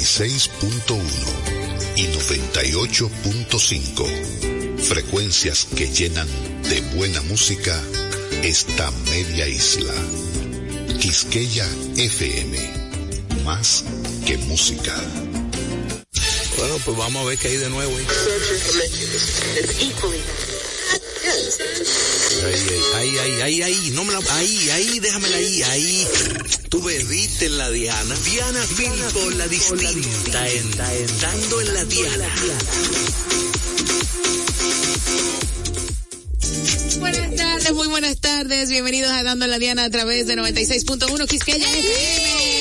96.1 y 98.5. Frecuencias que llenan de buena música esta media isla. Quisqueya FM. Más que música. Bueno, pues vamos a ver qué hay de nuevo. Ahí, ahí, ahí, ahí, ahí, no me la, ahí, ahí, déjamela ahí, ahí. Tú bebiste en la Diana. Diana Filpo, la distinta, en, dando en la Diana. Buenas tardes, muy buenas tardes. Bienvenidos a Dando en la Diana a través de 96.1 Quisqueya FM.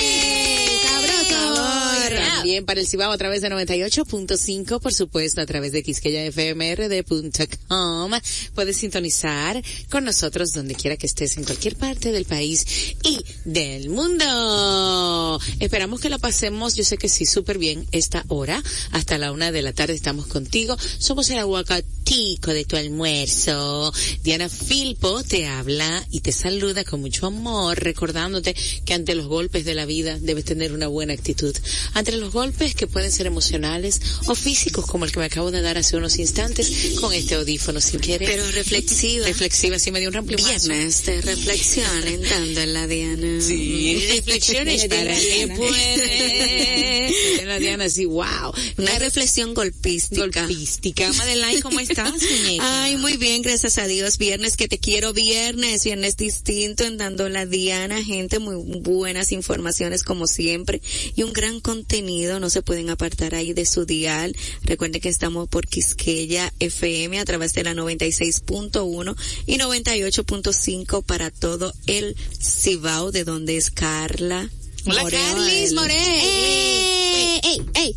También para el Cibao a través de 98.5, por supuesto, a través de quisqueyafmrd.com. Puedes sintonizar con nosotros donde quiera que estés en cualquier parte del país y del mundo. Esperamos que la pasemos, yo sé que sí, súper bien esta hora. Hasta la una de la tarde estamos contigo. Somos el aguacatico de tu almuerzo. Diana Filpo te habla y te saluda con mucho amor, recordándote que ante los golpes de la vida debes tener una buena actitud. Ante los golpes que pueden ser emocionales o físicos, como el que me acabo de dar hace unos instantes con este audífono, si quieres. Pero reflexiva. Reflexiva, sí me dio un ramplimazo. Viernes de reflexión, entrando en la Diana. Sí, reflexiones para que puede. La Diana, sí, wow. Una reflexión golpística. Golpística. Madeline, ¿cómo estás, muñeca? Ay, muy bien, gracias a Dios. Viernes que te quiero, viernes, viernes distinto en dando la Diana, gente, muy buenas informaciones como siempre y un gran contenido, no se pueden apartar ahí de su dial. Recuerden que estamos por Quisqueya FM a través de la 96.1 y 98.5 para todo el Cibao, de donde es Carla. Hola, Carlis Morel. Hey, hey, hey.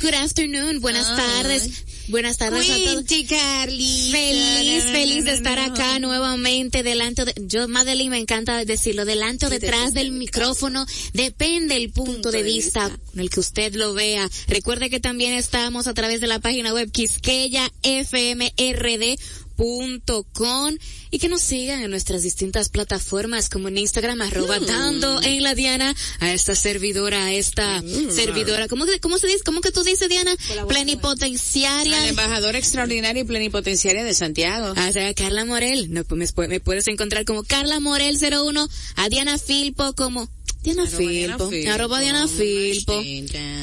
Good afternoon, buenas tardes. Buenas tardes a todos. Carly. Feliz, feliz de estar acá nuevamente delante de, yo Madeline me encanta decirlo, delante o detrás del micrófono, depende el punto, de, vista, con el que usted lo vea. Recuerde que también estamos a través de la página web Quisqueya FMRD com y que nos sigan en nuestras distintas plataformas como en Instagram arroba dando en la Diana a esta servidora a esta servidora ¿cómo, cómo se dice? ¿cómo que tú dices Diana? plenipotenciaria La embajadora extraordinaria y plenipotenciaria de Santiago. o sea, Carla Morel, no, pues me, me puedes encontrar como Carla Morel 01, a Diana Filpo como Diana Filpo, arroba Diana Filpo.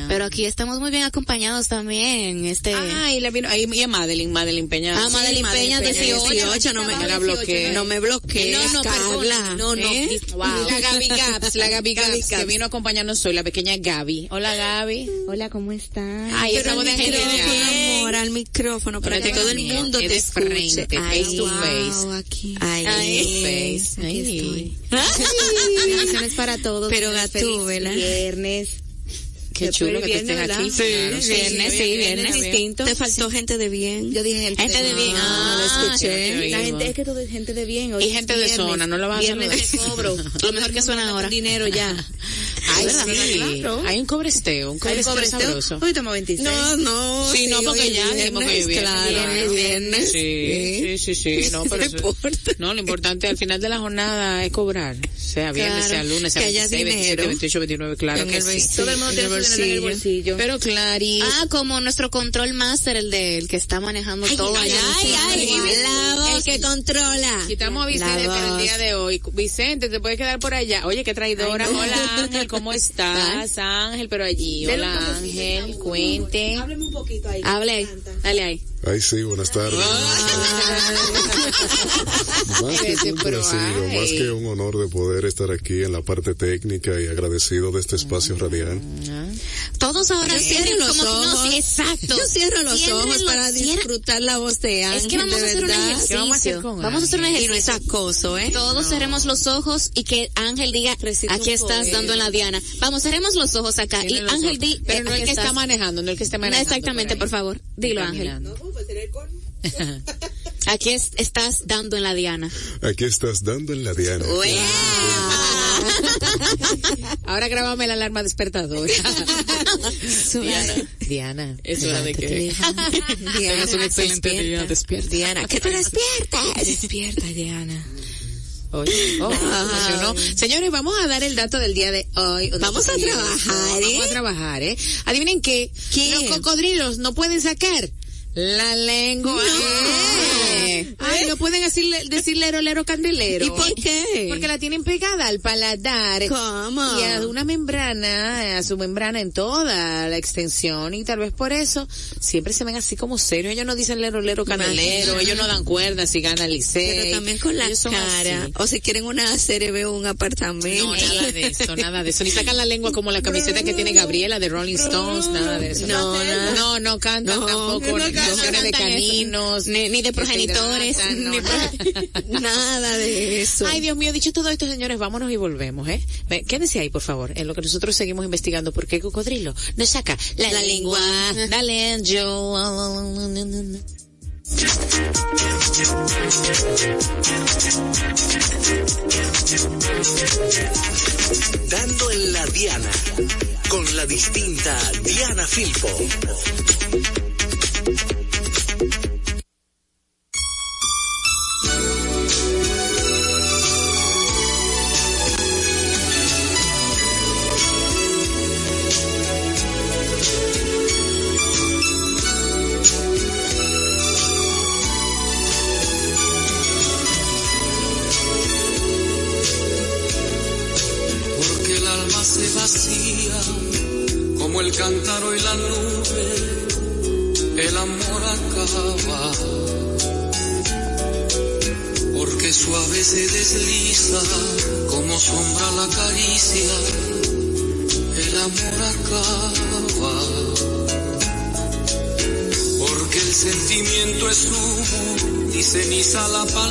Pero aquí estamos muy bien acompañados también, este. Ah, y la vino, ahí, y a Madeline, Madeline Peña. Ah, Madeline Peña, 18, no me, la bloqueé. No me bloquees, No, no, perdón. No, no. ¿Eh? Wow. La Gaby Gaps, la Gaby Gaps, que vino a acompañarnos hoy, la pequeña Gaby. Hola Gaby. Hola, ¿cómo están? Ay, Pero estamos de gente amor, al micrófono, para que todo el mundo te de escuche. face to face. aquí. Ay, face. Ay. Bendiciones para todos. Pero Gatúbela. Viernes. Qué chulo que tú viernes, estés ¿verdad? aquí. Sí, Claro, viernes, sí, viernes distinto. Te faltó gente de bien. Yo dije gente, Gente de bien. Ah, lo Ah, escuché. no La gente es que todo es gente de bien. Hoy Y gente de viernes. zona, no lo vas a Viernes de cobro. Lo mejor que suena ahora. Dinero ya. Ay, ¿Verdad? sí. Claro. Hay un cobresteo, un Hay cobresteo cobresteo. sabroso. Hoy estamos 26. No, no. Sí, no, porque ya dijimos que viernes, viernes, Claro, viernes. Sí, sí, sí, sí, no, pero No eso- no, lo importante al final de la jornada es cobrar, sea viernes, Claro, sea lunes, sea que haya 26, 27, dinero 28, 29, claro que sí. Todo el mundo tiene En el bolsillo. Pero Clary, Ah, como nuestro control master, el de el que está manejando todo. ay, allá. ay, ay, voz. El que controla. quitamos a Vicente para el día de hoy. Vicente, te puedes quedar por allá. Oye, qué traidora. Ay, no. Hola Ángel, ¿cómo estás? Ángel, pero allí. Hola Ángel, cuente. Hábleme un poquito ahí. Hable dale ahí. Ay, sí, buenas tardes. más que un placer, ay. más que un honor de poder estar aquí en la parte técnica y agradecido de este espacio radial. Todos ahora cierren los como- no, ojos. sí, exacto. Yo cierro los ojos para cierra- disfrutar la voz de Ángel. Es que vamos de a hacer un verdad. ejercicio. ¿Qué vamos a hacer con Vamos a hacer un Ángel? Y no es ejercicio. acoso, ¿eh? Todos cerremos los ojos y que Ángel diga, Recita aquí un estás poema. dando en la diana. Vamos, cerremos los ojos acá. Y los Ángel di, Pero eh, no el aquí que está estás. manejando, no el que esté No, manejando. exactamente, por favor. Dilo, Ángel. Caminando. Aquí es- estás dando en la diana. Aquí estás dando en la diana. Ahora grábame la alarma despertadora. Diana. Diana. Es hora de que Tengas un excelente día. despierta. Despierta. Diana, que te despiertas. Despierta, Diana. Oye, oh. Señores, vamos a dar el dato del día de hoy. Vamos a trabajar, ¿eh? Vamos a trabajar, ¿eh? Adivinen qué. ¿Qué? Los cocodrilos no pueden sacar la lengua. Eh. Ay, no pueden decirle, decir lero, lero, candelero. ¿Y por qué? Porque la tienen pegada al paladar. ¿Cómo? Y a una membrana, a su membrana en toda la extensión y tal vez por eso siempre se ven así como serios. Ellos no dicen lero, lero, candelero, ellos no dan cuerda si gana el liceo. Pero también con la cara. O si quieren una serie, veo un apartamento. No, nada de eso, nada de eso. Ni sacan la lengua como la camiseta que tiene Gabriela de Rolling Stones, nada de eso. No, nada. no, no cantan No, tampoco no canciones de caninos, Ni- ni de se progenitores, no, ni nada. Nada de eso. Ay, Dios mío, dicho todo esto, señores, vámonos y volvemos, ¿eh? Ve, Quédense ahí, por favor, en lo que nosotros seguimos investigando por qué el cocodrilo nos saca la, La lengua. lengua. Dale, Angel. Dando en la Diana, con la distinta Diana Filpo.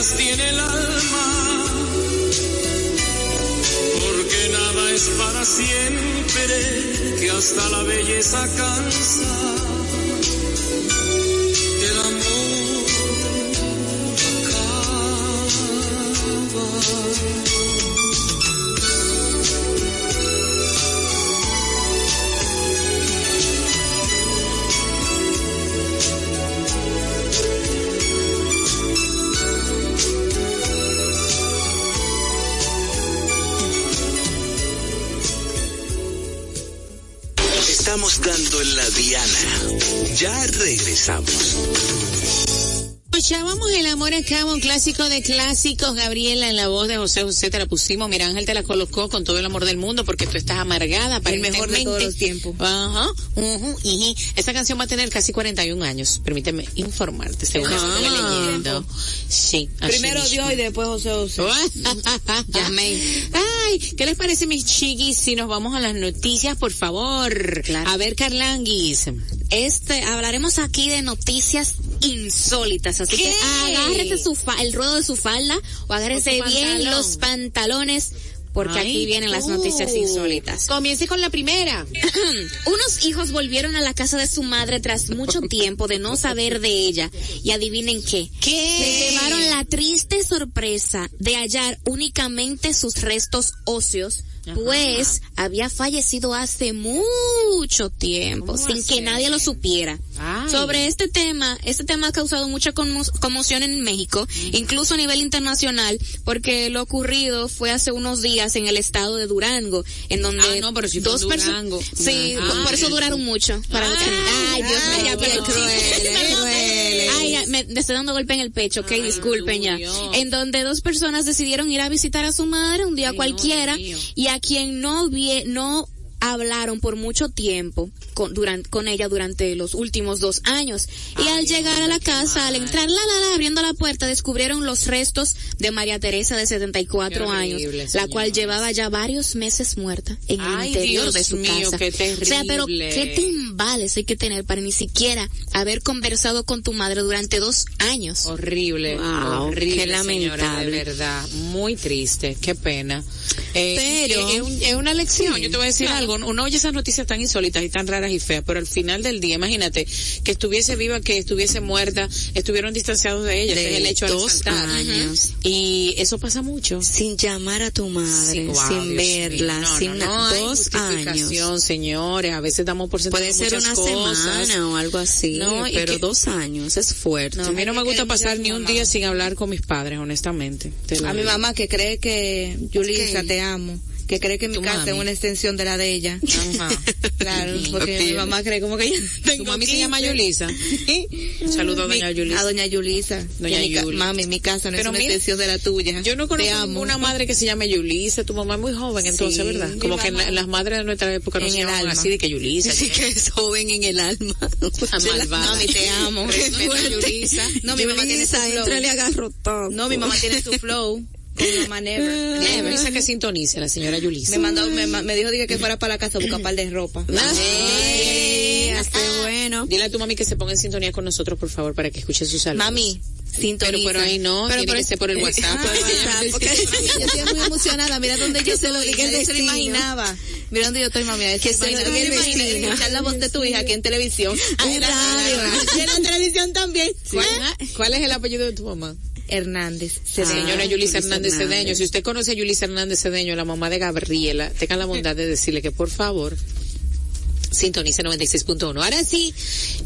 tiene el alma, porque nada es para siempre, que hasta la belleza cansa. Ya regresamos. Escuchábamos El Amor Acaba, un clásico de clásicos. Gabriela, en la voz de José José, te la pusimos. Mira, Ángel te la colocó con todo el amor del mundo porque tú estás amargada. El mejor de todos los tiempos. Ajá. Esta canción va a tener casi 41 años. Permíteme informarte, según lo que estuve Ah. leyendo. Sí. Primero. Dios y después José José. Amén. Ay, ¿qué les parece, mis chiquis, si nos vamos a las noticias, por favor? Claro. A ver, Carlanguis. Este, hablaremos aquí de noticias insólitas, así ¿Qué? que agárrese su fa- el ruedo de su falda o agárrese O bien los pantalones porque Ay, aquí vienen las noticias insólitas. Comience con la primera. Unos hijos volvieron a la casa de su madre tras mucho tiempo de no saber de ella y adivinen qué. ¿Qué? Se llevaron la triste sorpresa de hallar únicamente sus restos óseos, pues había fallecido hace mucho tiempo, ¿Cómo sin que nadie lo supiera. Ay. Sobre este tema, este tema ha causado mucha conmo- conmoción en México, incluso a nivel internacional, porque lo ocurrido fue hace unos días en el estado de Durango, en donde Ah, no, pero si dos personas, sí, Ah, por eso duraron mucho. Para Ay, ay, Dios ay, mío, pero qué crueles, crueles. Ay, me, me estoy dando golpe en el pecho, ok, Ay, disculpen ya. Dios. En donde dos personas decidieron ir a visitar a su madre un día Ay, no, cualquiera y a quien no hablaron por mucho tiempo con, durante, con ella durante los últimos dos años. Y al llegar a la casa, al entrar la, la, la, abriendo la puerta, descubrieron los restos de María Teresa de 74 Qué años, horrible, la cual llevaba ya varios meses muerta en el interior Dios de su mío, casa. qué O sea, pero qué timbales hay que tener para ni siquiera haber conversado con tu madre durante dos años. Horrible, Wow, horrible, qué señora, lamentable. de verdad, muy triste, qué pena. Eh, Pero- es, un- es una lección, yo te voy a decir algo, uno oye esas noticias tan insólitas y tan raras y feas, pero al final del día, imagínate, que estuviese viva, que estuviese muerta, estuvieron distanciados de ella, De es el hecho dos años. Y eso pasa mucho. Sin llamar a tu madre, Sí, wow, sin Dios verla. No, sin no, no dos años. señores, a veces damos por sentado Puede ser una cosas. semana o algo así, pero que- dos años es fuerte. No, a mí no me gusta pasar ni un tu día mamá. sin hablar con mis padres, honestamente. A mi mamá que cree que, ¿Qué? Amo. Que cree que mi casa mami. es una extensión de la de ella. Ajá. Claro, porque mi mamá cree como que yo Tu mami se 15. llama Yulisa. Un saludo a doña Yulisa. A doña Yulisa. Doña mi. Mami, mi casa no Pero es una mira, extensión de la tuya. Yo no Te conozco amo. una madre que se llame Yulisa. Tu mamá es muy joven, entonces, Sí, ¿verdad? Como que la- las madres de nuestra época no En se el alma. así de que Yulisa. Sí que es joven en el alma. malvada. Mami, te amo. Respeta Yulisa. No, mi mamá tiene su flow. No, mi mamá tiene su flow. Mamá never. Never. Yulisa que sintonice, la señora Yulisa. Me mandó, me, me dijo dije, que fuera para la casa a buscar par de ropa. Ay, qué bueno. Dile a tu mami que se ponga en sintonía con nosotros, por favor, para que escuche sus saludos. Mami, sintoniza. Pero, pero ahí no, Pero tiene por que ser por el WhatsApp. Ah, WhatsApp, porque- yo estoy muy emocionada. Mira dónde yo se lo Nadie se lo imaginaba. Mira dónde yo estoy, mami. Que se lo. Escuchar la voz de tu hija aquí en televisión. Un en la- radio. Y en la televisión también. ¿Cuál, cuál es el apellido de tu mamá? Hernández. Ah, Señora Yulisa Yulisa Hernández Hernández. Cedeño, si usted conoce a Yulisa Hernández Cedeño, la mamá de Gabriela, tenga la bondad de decirle que por favor sintonice 96.1. Ahora sí,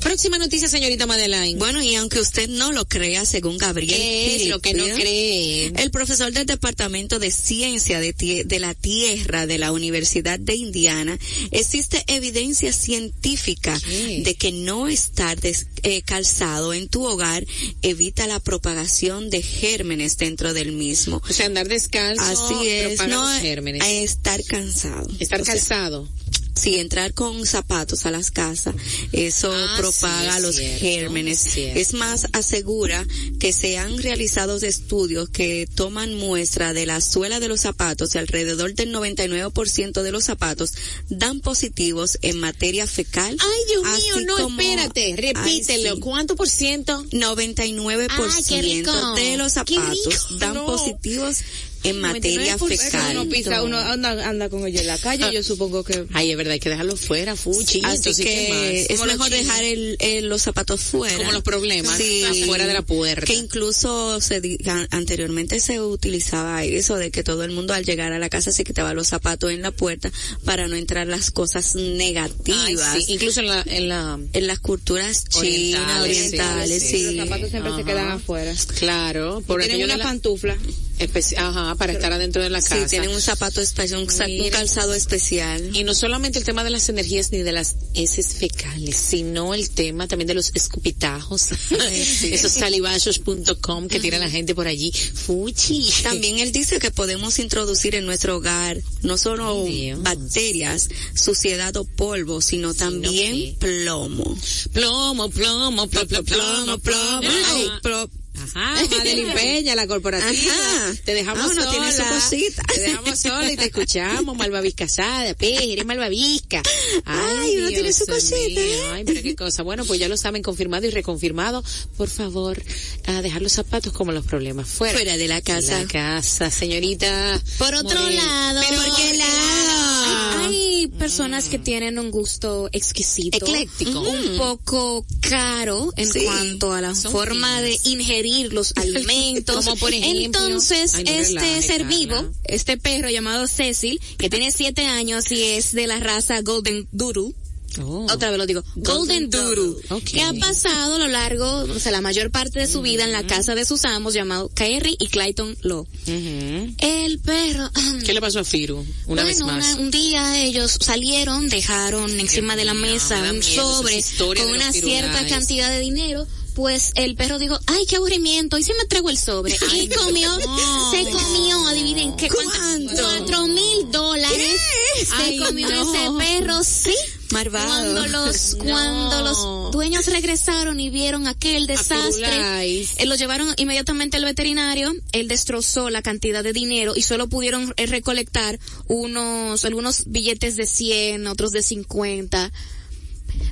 próxima noticia, señorita Madeleine. Bueno, y aunque usted no lo crea, según Gabriel ¿Qué es lo que no cree? El profesor del Departamento de Ciencia de, la Tierra de la Universidad de Indiana, existe evidencia científica ¿Qué? de que no estar des- eh, calzado en tu hogar evita la propagación de gérmenes dentro del mismo. O sea, andar descalzo Así es, propaga no los gérmenes. a estar cansado. Estar O sea, calzado. Si entrar con zapatos a las casas, eso Ah, propaga sí, es los cierto, gérmenes. es más, asegura que se han realizado estudios que toman muestra de la suela de los zapatos y alrededor del 99% de los zapatos dan positivos en materia fecal. Ay, Dios mío, no, como- espérate, repítelo. Ay, sí. ¿Cuánto por ciento? 99% Ay, de los zapatos dan no. positivos en materia 99% fecal. Uno pisa, uno anda, anda con ellos en la calle, yo supongo que... Ay, es verdad, hay que dejarlo fuera, fuchi. Así Entonces, ¿qué que es mejor chinos. dejar el, el- los zapatos fuera. Como los problemas, afuera de la puerta. Que incluso se anteriormente se utilizaba eso de que todo el mundo al llegar a la casa se quitaba los zapatos en la puerta para no entrar las cosas negativas. Ay, sí, incluso en la, en la, En las culturas chinas, Orientales, orientales, sí, sí. Los zapatos siempre se Ajá. quedan afuera. claro, por Tienen una la, pantufla. Especi- ajá, para estar adentro de la Sí, casa. tienen un zapato especial, un, Miren. calzado especial. Y no solamente el tema de las energías ni de las heces fecales, sino el tema también de los escupitajos, esos salivazos.com que tiene la gente por allí. Fuchi. También él dice que podemos introducir en nuestro hogar no solo Dios. bacterias, suciedad o polvo, sino también plomo. Plomo, plomo, plomo, plomo, plomo, plomo. Ay, Ajá, Madeline Peña, la corporativa. Ajá. Te dejamos Ah, sola. tiene su cosita. Te dejamos sola y te escuchamos, malvavisca casada, pe, eres malvavisca. Ay, uno tiene su cosita, mío. ¿eh? Ay, pero qué cosa. Bueno, pues ya lo saben, confirmado y reconfirmado. Por favor, a dejar los zapatos como los problemas fuera. Fuera de la casa. La casa, señorita. Por otro lado, ¿Pero por qué lado? Personas que tienen un gusto exquisito, Ecléctico. un poco caro en Sí. cuanto a la forma finas. de ingerir los alimentos. Como por ejemplo- Entonces, Ay, no este ser vivo, este perro llamado Cecil, que tiene siete años y es de la raza Golden Doodle, Oh. otra vez lo digo, Golden, Doodle, Ok. que ha pasado a lo largo, o sea, la mayor parte de su vida en la casa de sus amos llamado Kerry y Clayton Law. Ujú. El perro, ¿Qué le pasó a Firu? Una vez bueno, más. una- un día ellos salieron, dejaron encima de la mesa un sobre con una cierta cantidad de dinero. Pues el perro dijo, ay, qué aburrimiento, y se me tragó el sobre. y comió, no. se comió, adivinen qué, ¿Cuánto? cuatro mil dólares. Se Ay, comió no. ese perro, sí. Cuando los, No. cuando los dueños regresaron y vieron aquel desastre, eh, lo llevaron inmediatamente al veterinario, él destrozó la cantidad de dinero y solo pudieron eh, recolectar unos, algunos billetes de 100, otros de 50.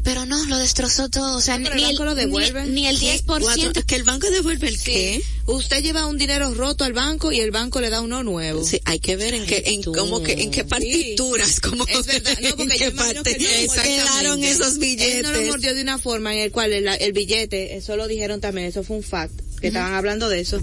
Pero no, lo destrozó todo, o sea, pero ni, el banco lo devuelve. ni, ni el 10%. Cuatro- que el banco devuelve el qué? Usted lleva un dinero roto al banco y el banco le da uno nuevo. Sí, hay que ver en qué, en tú. cómo que, en qué partituras, como Es verdad, no, porque en qué parte que no, quedaron esos billetes. Él no lo mordió de una forma en el cual el, el billete, eso lo dijeron también, eso fue un fact, que estaban hablando de eso,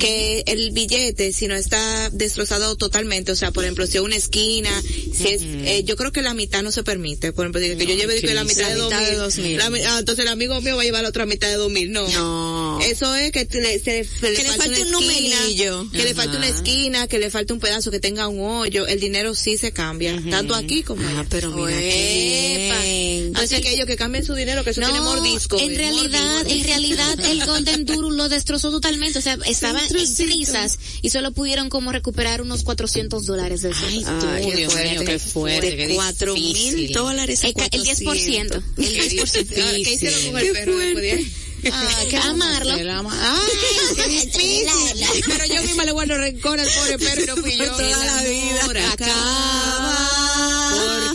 que el billete, si no está destrozado totalmente, o sea, por ejemplo, si es una esquina, si es, eh, yo creo que la mitad no se permite, por ejemplo, que yo lleve de que la mitad, de, mitad de 2000, dos mil. la ah, entonces el amigo mío va a llevar la otra mitad de 2000, no. No. Eso es que le, se, se Que le falta una un esquina, numerillo. que le falta una esquina, que le falta un pedazo, que tenga un hoyo, el dinero sí se cambia, tanto aquí como Ah, allá. pero mira bien. Así que ellos que cambien su dinero, que eso tiene mordisco. en realidad, mordisco. en realidad el Golden Doodle lo destrozó totalmente, o sea, estaban en prisas y solo pudieron como recuperar unos 400 dólares de eso. Ay, Ay, qué Dios mío, qué fuerte. qué De cuatro mil dólares a el, el 10%, el 10%. Ah, ¿Qué hicieron con el Qué perro? Ah, ¿qué vamos a Amarlo. Ay, qué. Pero yo misma le guardo rencor al pobre perro y no fui yo. Toda la vida. acaba.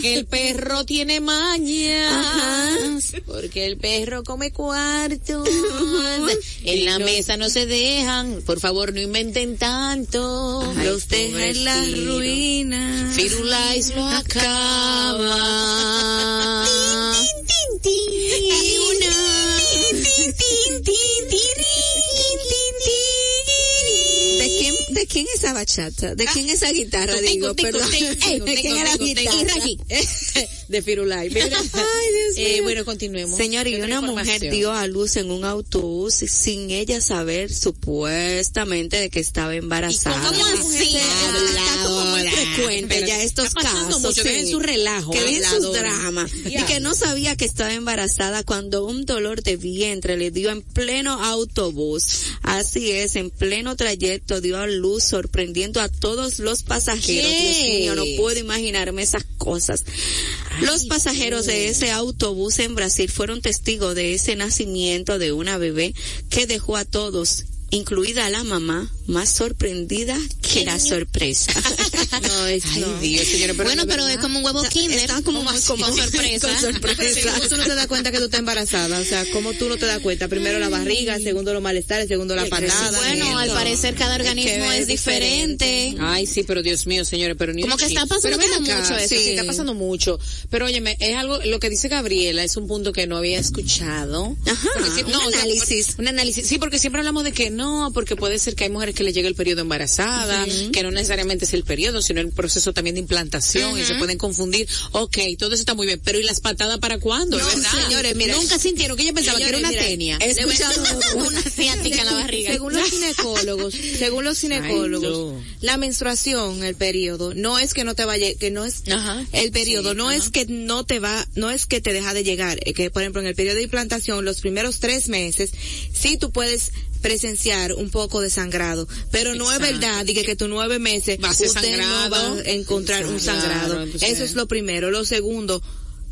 Porque el perro tiene mañas. Porque el perro come cuartos. En la mesa no se dejan. Por favor, no inventen tanto. Ay, Los deja en la ruina. Firulais lo acaba. Y una. ¿De quién, ¿De quién esa bachata? ¿De quién esa guitarra? Digo, perdón. ¿De quién era la guitarra? de Firulais. Mira. Ay, Dios Eh, mío. bueno, continuemos. Señor, y ¿Qué otra una mujer dio a luz en un autobús sin ella saber supuestamente de que estaba embarazada. cómo así? Está como frecuente ya estos casos. mucho, dejen su relajo, Que ven sus dramas. Y Ya. que no sabía que estaba embarazada cuando un dolor de vientre le dio en pleno autobús. Así es, en pleno trayecto dio a luz sorprendiendo a todos los pasajeros. ¿Qué? Dios mío, no puedo imaginarme esas cosas. Los pasajeros de ese autobús en Brasil fueron testigos de ese nacimiento de una bebé que dejó a todos, incluida la mamá, más sorprendida que la sorpresa. No, es, Ay, no. Dios, señora, pero bueno, pero es como un huevo kinder. está como como, como sorpresa. con sorpresa. ¿Cómo tú no te das cuenta que tú estás embarazada? O sea, ¿cómo tú no te das cuenta? Primero la barriga, segundo los malestares, segundo la patada. Bueno, al parecer cada organismo que es diferente. Ay, sí, pero Dios mío, señores, pero ni Como que está pasando Pero ven como acá, mucho eso. Sí, Sí. está pasando mucho. Pero óyeme, es algo, lo que dice Gabriela es un punto que no había escuchado. Ajá, un o sea, análisis. un análisis. Sí, porque siempre hablamos de que no, porque puede ser que hay mujeres que le llegue el periodo embarazada, que no necesariamente es el periodo, sino el proceso también de implantación y se pueden confundir. Ok, todo eso está muy bien, pero ¿y las patadas para cuándo? No, ¿Es verdad? señores, mira. Nunca sintieron que ella pensaba que era una mira, tenia. He escuchado Una ciática en la barriga. Según los ginecólogos, según los ginecólogos, no. la menstruación, el periodo, no es que no te vaya, que no es Ajá. el periodo, Sí, no ajá. es que no te va, no es que te deja de llegar, eh, que por ejemplo en el periodo de implantación, los primeros tres meses, sí tú puedes presenciar un poco de sangrado, pero no es verdad, dije que tus nueve meses Va a usted sangrado. no va a encontrar un sangrado. entonces- Eso es lo primero. Lo segundo,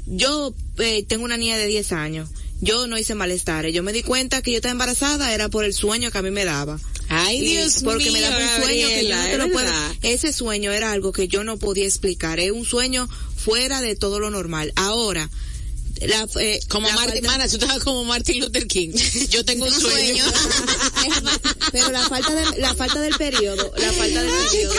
yo eh, tengo una niña de 10 años. Yo no hice malestares. Yo me di cuenta que yo estaba embarazada era por el sueño que a mí me daba. Ay, Dios porque mío, me daba un sueño que yo no Gabriela, te lo puedo. Ese sueño era algo que yo no podía explicar. Es un sueño fuera de todo lo normal. Ahora, la, eh, Como la Martin, falta- mana, tú estás como Martin Luther King. Yo tengo un sueño. pero la falta de, la falta del periodo, la falta del periodo.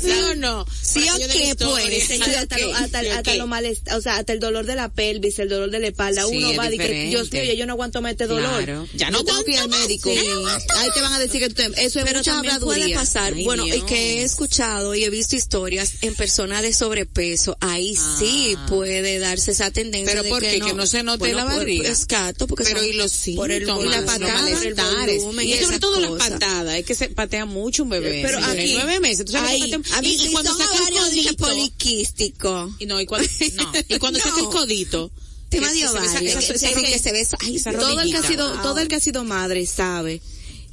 ¿Sí o no? Sí o qué, pues, hasta, lo, hasta, Sí, hasta ok. lo malest- o sea, hasta el dolor de la pelvis, el dolor de la espalda, Sí, uno es va y que, diferente. Dios mío, yo no aguanto más este dolor. Claro. Ya no Yo tengo que ir al médico. Ahí te van a decir que tú, eso es Pero mucha también puede pasar, Ay, bueno, y que he escuchado y he visto historias en personas de sobrepeso, ahí sí Ah. puede darse esa tendencia Pero de ¿por que no, Que no se note bueno, la por- barriga. Exacto, porque Pero y los por síntomas, y la patada, por y sobre todo las patadas, es que se patea mucho un bebé. Pero aquí- nueve meses, tú sabes a mí y, y cuando saca el codito, poliquístico. y no, y cuando, no, y cuando saca el codito, Tema de ovario. se ve todo el que ha sido, todo el que ha sido madre sabe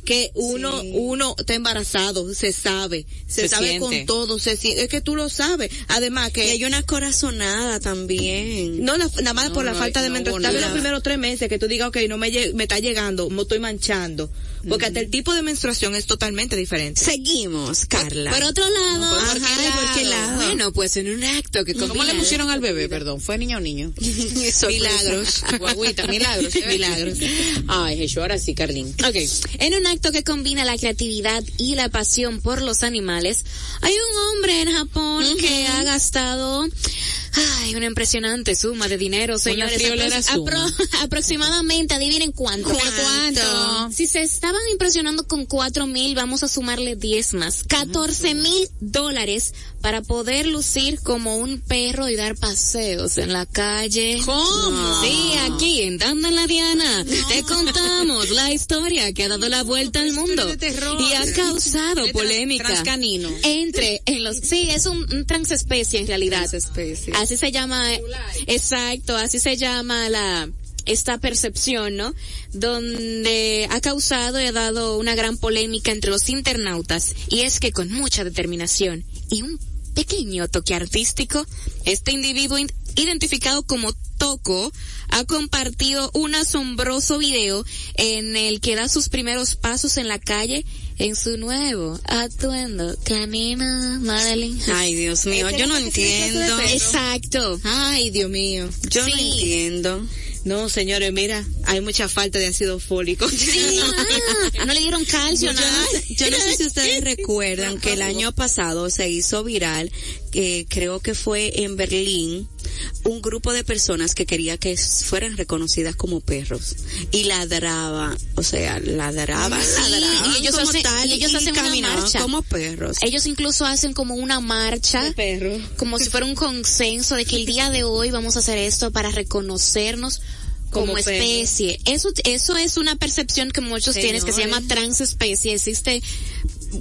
que uno, uno está embarazado, se sabe, se, Se sabe siente. con todo, se es que tú lo sabes. Además Y que hay una corazonada también. no la- nada más No, por la no, falta de no menstruación, los primeros tres meses que tú digas, ok, no me, me está llegando, me estoy manchando. Porque hasta el tipo de menstruación es totalmente diferente. Seguimos, Carla. Por otro lado, Ajá, ¿y por qué lado? bueno, pues en un acto que ¿Cómo combina le pusieron al bebé, perdón? ¿Fue niña o niño? Milagros. Guaguita, milagros. Milagros. Ay, Jesús, ahora sí, Carlín. Ok, en un acto que combina la creatividad y la pasión por los animales, hay un hombre en Japón que ha gastado ay, una impresionante suma de dinero, señores. Apro- aproximadamente, adivinen cuánto. ¿Por cuánto? Si se estaban impresionando con cuatro mil, vamos a sumarle diez más. Catorce mil dólares para poder lucir como un perro y dar paseos en la calle. ¿Cómo? Sí, aquí en Dando en la Diana te contamos la historia que ha dado la vuelta al mundo y ha causado polémica transcanino. entre en los sí es un, un transespecie en realidad Transespecie. Así se llama exacto así se llama la esta percepción, ¿no? Donde ha causado y ha dado una gran polémica entre los internautas y es que con mucha determinación y un pequeño toque artístico, este individuo in- identificado como Toco ha compartido un asombroso video en el que da sus primeros pasos en la calle en su nuevo atuendo. Camina, Madeline. Ay, Dios mío, yo no entiendo. Exacto. Ay, Dios mío. Yo no entiendo. No, señores, mira, hay mucha falta de ácido fólico. Sí, ah, no le dieron calcio, Yo nada. no, yo no sé si ustedes recuerdan que el año pasado se hizo viral, que creo que fue en Berlín, un grupo de personas que quería que fueran reconocidas como perros y ladraban, o sea, ladraban, Sí, ladraban y ellos como hacen- tal y ellos hacen una marcha. como perros. Ellos incluso hacen como una marcha, como si fuera un consenso de que el día de hoy vamos a hacer esto para reconocernos como, especie. Eso, eso es una percepción que muchos tienen que se llama transespecie. Existe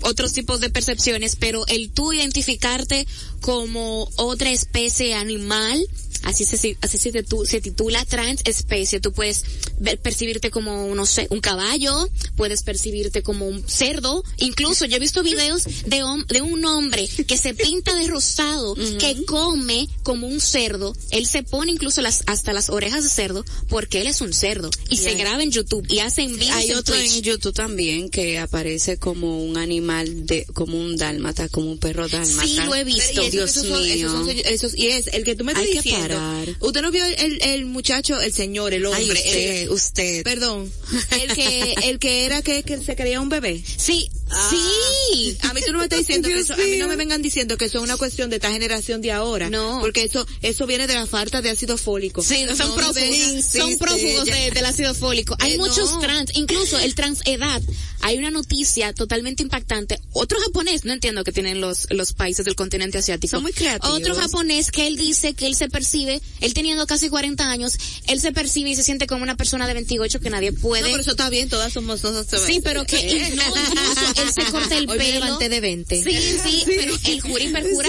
otros tipos de percepciones, pero el tú identificarte como otra especie animal, así se, así se, se titula transespecie. Tú puedes ver- percibirte como, no sé, un caballo, puedes percibirte como un cerdo. Incluso yo he visto videos de, de un hombre que se pinta de rosado, que come como un cerdo. Él se pone incluso las, hasta las orejas de cerdo porque él es un cerdo. Y se graba en YouTube y hace en vivo. Hay en otro Twitch. en YouTube también que aparece como un animal de, como un dálmata, como un perro dálmata. Sí, lo he visto. Y Dios esos son- mío. esos son- esos- y es el que tú me estás Hay que diciendo. parar. Usted no vio el, el muchacho, el señor, el hombre, Ay, usted, el- usted. perdón, el que, el que era que, que se creía un bebé. Sí, Ah. sí. A mí tú no me estás diciendo que eso, a mí no me vengan diciendo que eso es una cuestión de esta generación de ahora. No. Porque eso, eso viene de la falta de ácido fólico. Sí, son No, prófugos, sí, son sí, prófugos de- del ácido fólico. Hay Eh, muchos no. trans, incluso el transedad. Hay una noticia totalmente impactante. Otro japonés, no entiendo que tienen los, los países del continente asiático. Son muy creativos. Otro japonés que él dice que él se percibe, él teniendo casi 40 años, él se percibe y se siente como una persona de 28 que nadie No, puede. pero eso está bien, todas somos nosotros. Sí, pero que Eh. no, incluso él se corta el Hoy me pelo. levanté de 20. Sí, sí, pero el jura y perjura,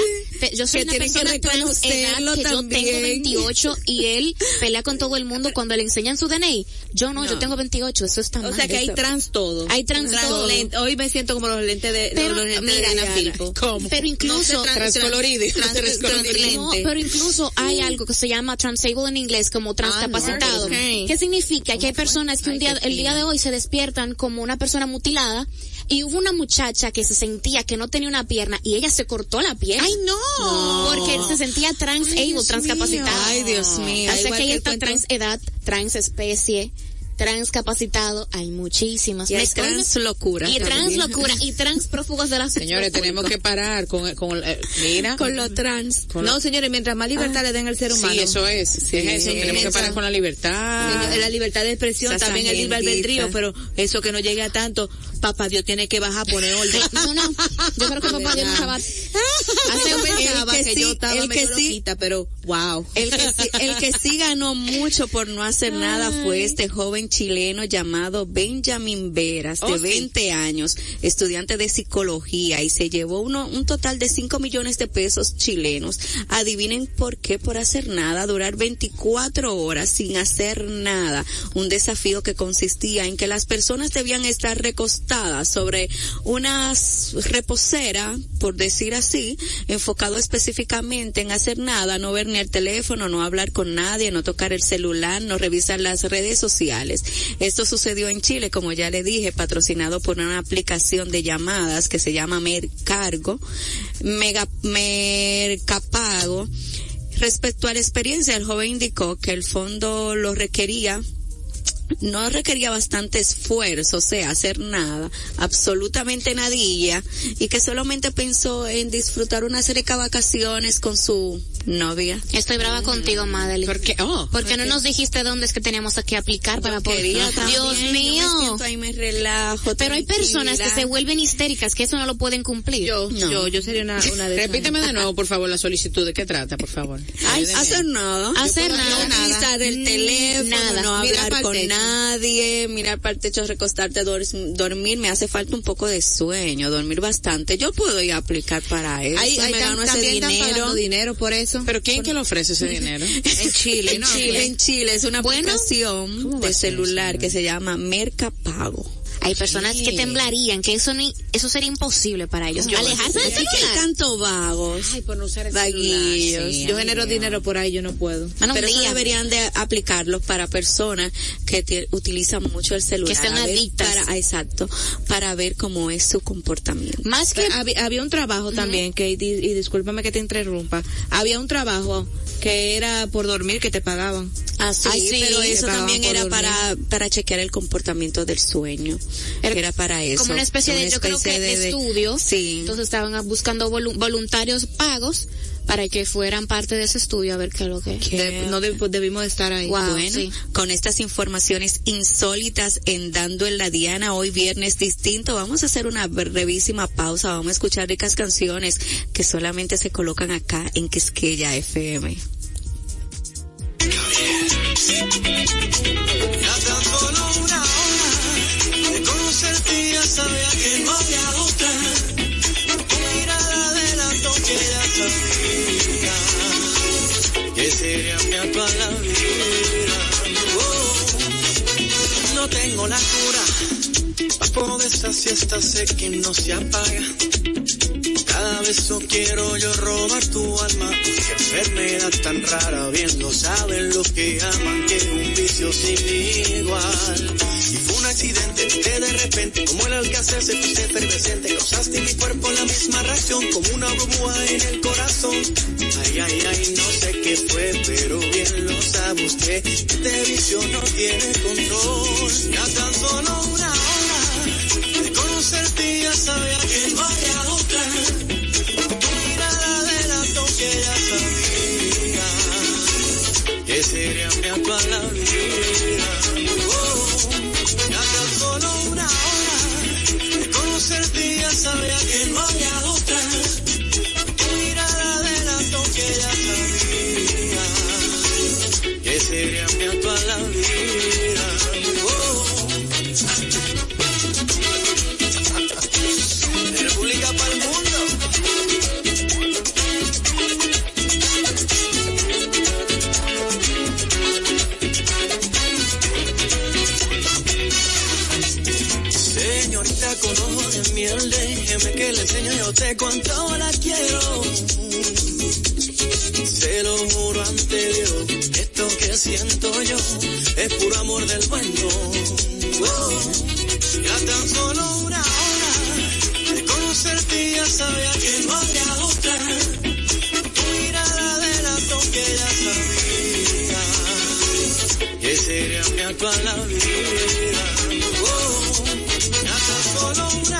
yo soy Que una persona trans yo tengo también. 28 y él pelea con todo el mundo cuando le enseñan su DNI. Yo no, yo tengo 28, eso está mal. O sea que hay trans todo. Hay trans todo. lente- Hoy me siento como los lentes de, Pero, los lentes mira, de. ¿Cómo? Pero incluso trans- Transcolorido. trans- trans-. No, pero incluso hay algo que se llama transable en inglés como transcapacitado. ok. ¿Qué significa? Que hay personas que un día, el día de hoy se despiertan como una persona mutilada y hubo una muchacha que se sentía que no tenía una pierna y ella se cortó la pierna. ¡Ay, no! Porque se sentía transable, transcapacitada. Ay, Dios mío. O sea que ella el está cuento- trans edad, trans especie, transcapacitado, hay muchísimas. Y hay trans locura Y trans locura, y trans prófugos de la Señores, tenemos que parar con, con eh, mira. Con lo trans. con No, señores, mientras más libertad le den al ser humano. Sí, eso es. Sí, es eso. Tenemos que parar con la libertad. Señor, la libertad de expresión, también el libre albedrío, pero eso que no llegue a tanto, papá Dios tiene que bajar poner orden. No, no, yo creo que papá Dios no va a- El que, que sí, yo estaba el que sí. pero wow. El que, sí, el que sí ganó mucho por no hacer nada fue este joven chileno llamado Benjamin Veras, de Oh, sí. 20 años, estudiante de psicología, y se llevó uno, un total de 5 millones de pesos chilenos. Adivinen por qué, por hacer nada, durar 24 horas sin hacer nada. Un desafío que consistía en que las personas debían estar recostadas sobre una reposera, por decir así, enfocado específicamente en hacer nada, no ver ni el teléfono, no hablar con nadie, no tocar el celular, no revisar las redes sociales. Esto sucedió en Chile, como ya le dije, patrocinado por una aplicación de llamadas que se llama Mercargo, Mega, Mercapago. Respecto a la experiencia, el joven indicó que el fondo lo requería no requería bastante esfuerzo, o sea, hacer nada, absolutamente nadilla, y que solamente pensó en disfrutar una serie de vacaciones con su novia. Estoy brava contigo, Madeline. ¿Por qué? Oh. ¿Por qué no nos dijiste dónde es que teníamos que aplicar para poder? Dios yo mío. me siento ahí, me relajo. Pero hay personas que se vuelven histéricas que eso no lo pueden cumplir. Yo, No. yo, yo sería una, una de esas. Repíteme de nuevo, por favor, la solicitud. ¿De qué trata, por favor? Ay, hacer nada. Hacer No nada. utilizar el Mm, teléfono, nada. no hablar pa'l con techo. Nadie, mirar para el techo, recostarte, dor- dormir. Me hace falta un poco de sueño, dormir bastante. Yo puedo ir a aplicar para eso. Ahí, me gano ese dinero. dinero por eso. ¿Pero quién que le ofrece ese dinero? en Chile, En ¿no? Chile, en Chile es una Bueno, aplicación ¿cómo va de celular que se llama Mercapago. Hay personas que temblarían, que eso ni, eso sería imposible para ellos. Alejarse del Así que celular. tanto vagos. Ay, por no usar el Vaguillos. Sí, Yo genero Dios. dinero por ahí, yo no puedo. Mano, Pero eso deberían de aplicarlo para personas que utilizan mucho el celular. Que están ver adictas. Para, exacto, para ver cómo es su comportamiento. Más que Había, había un trabajo también que, y, y discúlpame que te interrumpa, había un trabajo que era por dormir que te pagaban. Así, Ay, sí, pero eso también era dormir. para, para chequear el comportamiento del sueño. Era para eso. como una especie de, Una yo creo que de, de- estudio. Sí. Entonces estaban buscando volu- voluntarios pagos para que fueran parte de ese estudio a ver qué es lo que. De- no deb- debimos estar ahí. Wow. Bueno, sí. con estas informaciones insólitas en Dando en la Diana, hoy viernes distinto, vamos a hacer una brevísima pausa, vamos a escuchar ricas canciones que solamente se colocan acá en Quisqueya FM. Tengo la cura pa' poder esta siesta sé que no se apaga. Cada cada beso quiero yo robar tu alma. Qué enfermedad tan rara, bien no saben lo que aman, que un vicio sin igual. Y fue un accidente que de repente, como el alcance se puse efervescente, causaste en mi cuerpo la misma reacción, como una burbuja en el corazón. Ay, ay, ay, no sé qué fue, pero bien lo sabe usted, este vicio no tiene control. Ya tan solo una hora de conocerte ya sabía que no había con ojo de miel, déjeme que le enseñe yo te cuánto la quiero. Se lo juro ante Dios, esto que siento yo es puro amor del bueno. Oh, ya tan solo una hora de conocerte ya sabía que no había otra. Tu mirada delató que ya sabía que sería mi actual la vida. Oh, ya tan solo una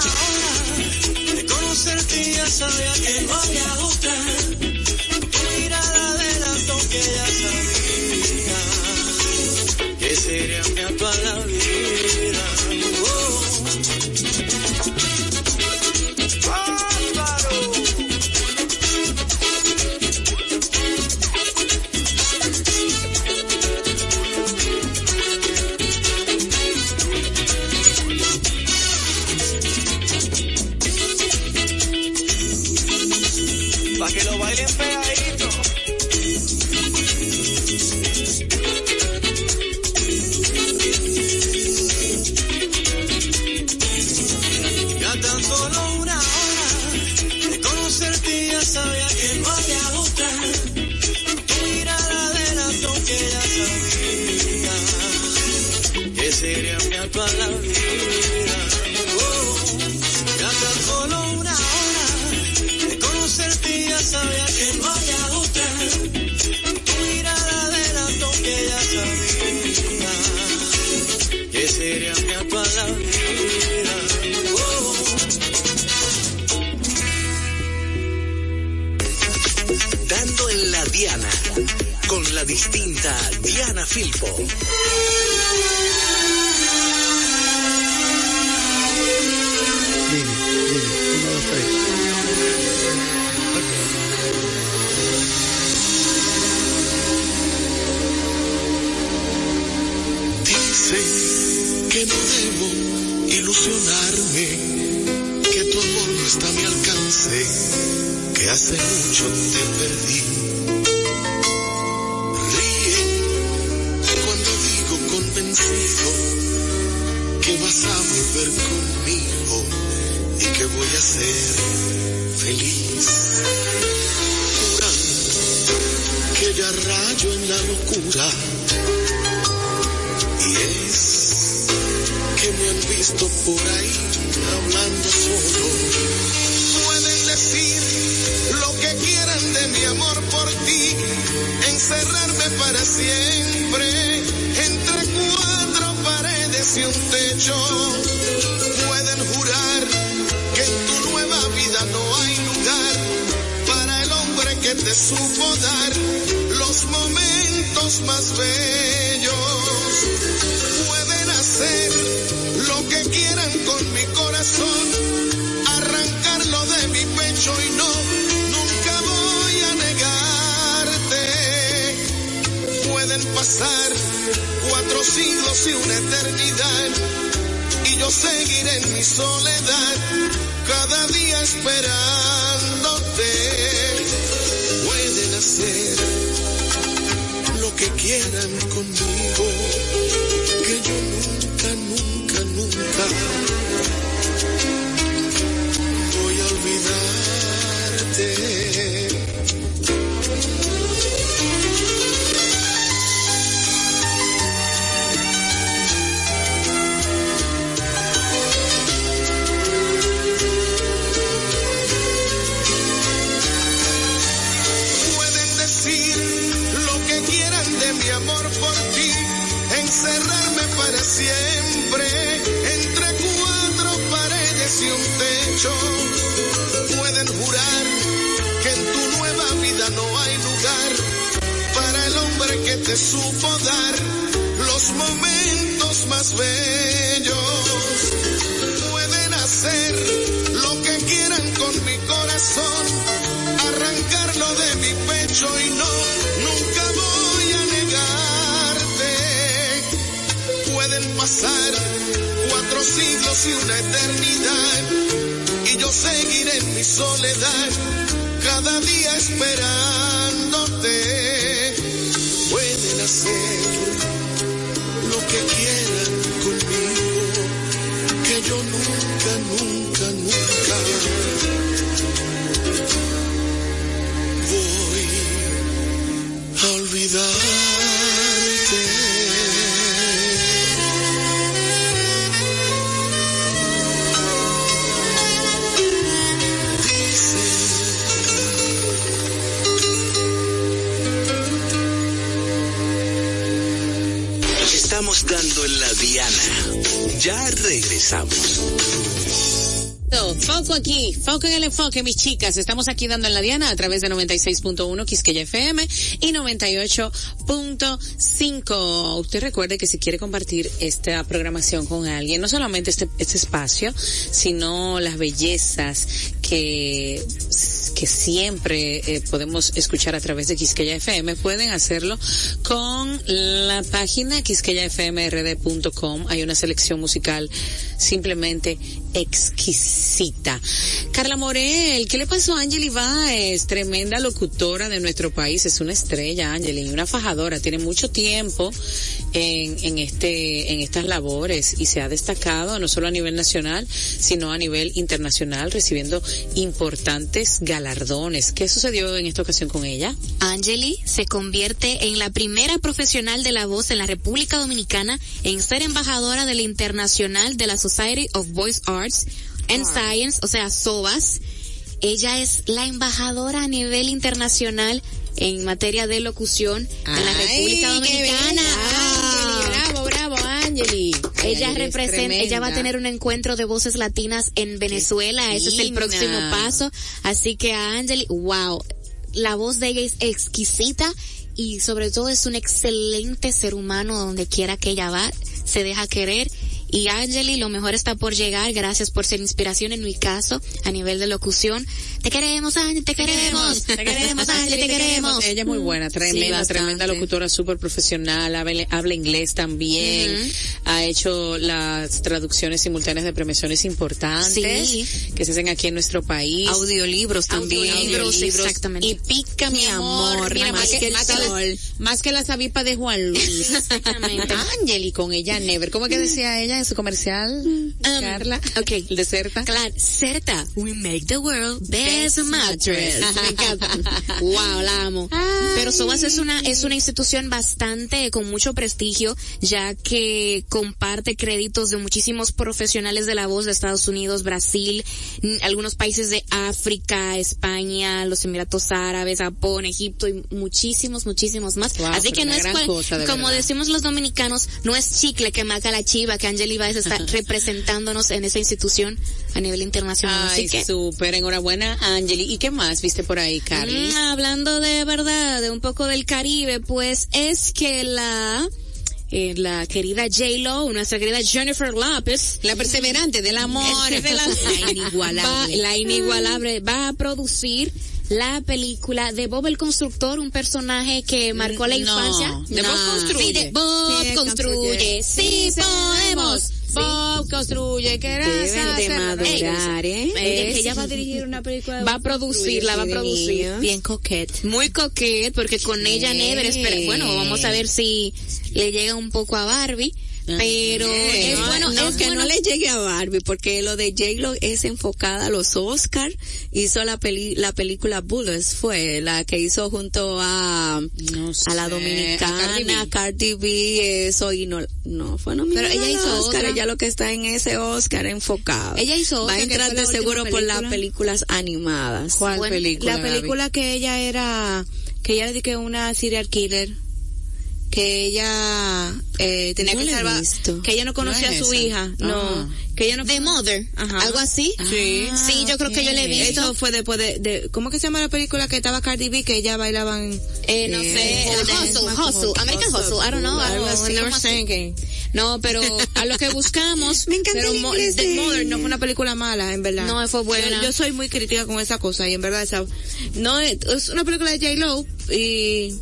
distinta Diana Filpo. Cada día esperándote. Pueden hacer lo que quieran conmigo, siempre entre cuatro paredes y un techo. Pueden jurar que en tu nueva vida no hay lugar para el hombre que te supo dar los momentos más bellos. Pueden hacer lo que quieran con mi corazón, arrancarlo de mi pecho y no, pasar cuatro siglos y una eternidad y yo seguiré en mi soledad cada día esperándote. Ya regresamos. Foco aquí, foco en el enfoque, mis chicas. Estamos aquí dando en la Diana a través de 96.1 Quisqueya FM y 98.5. Usted recuerde que si quiere compartir esta programación con alguien, no solamente este, este espacio, sino las bellezas que, que siempre eh, podemos escuchar a través de Quisqueya FM, pueden hacerlo con la página quisqueyafmrd.com. Hay una selección musical simplemente exquisita. Carla Morel, ¿qué le pasó a Angeli Baez? Tremenda locutora de nuestro país, es una estrella, Angeli, una fajadora, tiene mucho tiempo en, en este, en estas labores y se ha destacado no solo a nivel nacional, sino a nivel internacional, recibiendo importantes galardones. ¿Qué sucedió en esta ocasión con ella? Angeli se convierte en la primera profesional de la voz en la República Dominicana en ser embajadora de la Internacional de la Society of Voice Arts and Science, o sea, SOVAS. Ella es la embajadora a nivel internacional en materia de locución en la República Dominicana. bravo, bravo, Angeli. Ella representa, ella va a tener un encuentro de voces latinas en Venezuela, ese es el próximo paso. Así que a Angeli, wow, la voz de ella es exquisita y sobre todo es un excelente ser humano donde quiera que ella va, se deja querer. Y Angeli, lo mejor está por llegar. Gracias por ser inspiración en mi caso a nivel de locución. Te queremos, Angeli, te queremos. Te queremos, Angeli, te queremos. Ella es muy buena, tremenda, bastante. tremenda locutora, súper profesional, habla, habla inglés también, ha hecho las traducciones simultáneas de premiaciones importantes Sí. que se hacen aquí en nuestro país. Audiolibros también. Audiolibros, exactamente. Y pica, mi amor, mira, más que, el más que la, sol. más que la sabipa de Juan Luis. Exactamente. Angeli con ella, Never. ¿Cómo que decía ella en su comercial, Carla? ok. De Certa. Claro, Certa, we make the world best mattress. Me encanta. wow, la amo. Pero Sobas es una, es una institución bastante, con mucho prestigio, ya que comparte créditos de muchísimos profesionales de la voz de Estados Unidos, Brasil, algunos países de África, España, los Emiratos Árabes, Japón, Egipto y muchísimos, muchísimos más. Wow, Así que no es cual- cosa, de como verdad. decimos los dominicanos, no es chicle que maca la chiva, que Angeli Baez está representándonos en esa institución a nivel internacional. Ay, Así que, súper, enhorabuena, Angeli. ¿Y qué más viste por ahí, Carly? mm, hablando de verdad, de un poco del Caribe, pues es que la, eh, la querida J-Lo, nuestra querida Jennifer Lopez, La perseverante del amor. de la, La inigualable. va- la inigualable, va a producir la película de Bob el Constructor, un personaje que marcó la No, infancia. de Bob Construye. Sí, de Bob Sí, construye. Sí, podemos. Bob construye, que Deben de madurar, ¿eh? Ella, Ella va a dirigir una película va a producirla, va a producir. Bien coquette. Muy coquette, porque con ella Never espera, bueno, vamos a ver si le llega un poco a Barbie, pero es No, bueno, no, es que bueno. no le llegue a Barbie, porque lo de J-Lo es enfocada a los Oscar. Hizo la peli, la película Bullets, fue la que hizo junto a, No a la dominicana, a Cardi B. Cardi B, eso, y no, no fue nominada Pero ella hizo Oscar, otra. ella lo que está en ese Oscar enfocado. Ella hizo Va a entrar de seguro por las película. películas animadas. ¿Cuál Bueno, película? La película que ella era, que ella le dije una serial killer, que ella eh, tenía No que salvar, que ella no conocía No a su esa. hija, no, Ajá. que ella no The Mother, Ajá. algo así. Sí. Sí, yo creo que yo le he visto. Eso fue después de, de, ¿cómo que se llama la película que estaba Cardi B que ella bailaban? Eh, no sé, Hustle, Hustle, American Hustle, I don't know, algo así, Never. Singing. No, pero a lo que buscamos, Me encanta Pero el The Mother no fue una película mala, en verdad. No, fue buena. Yo, yo soy muy crítica con esa cosa y en verdad esa, no es, es una película de J Lo y,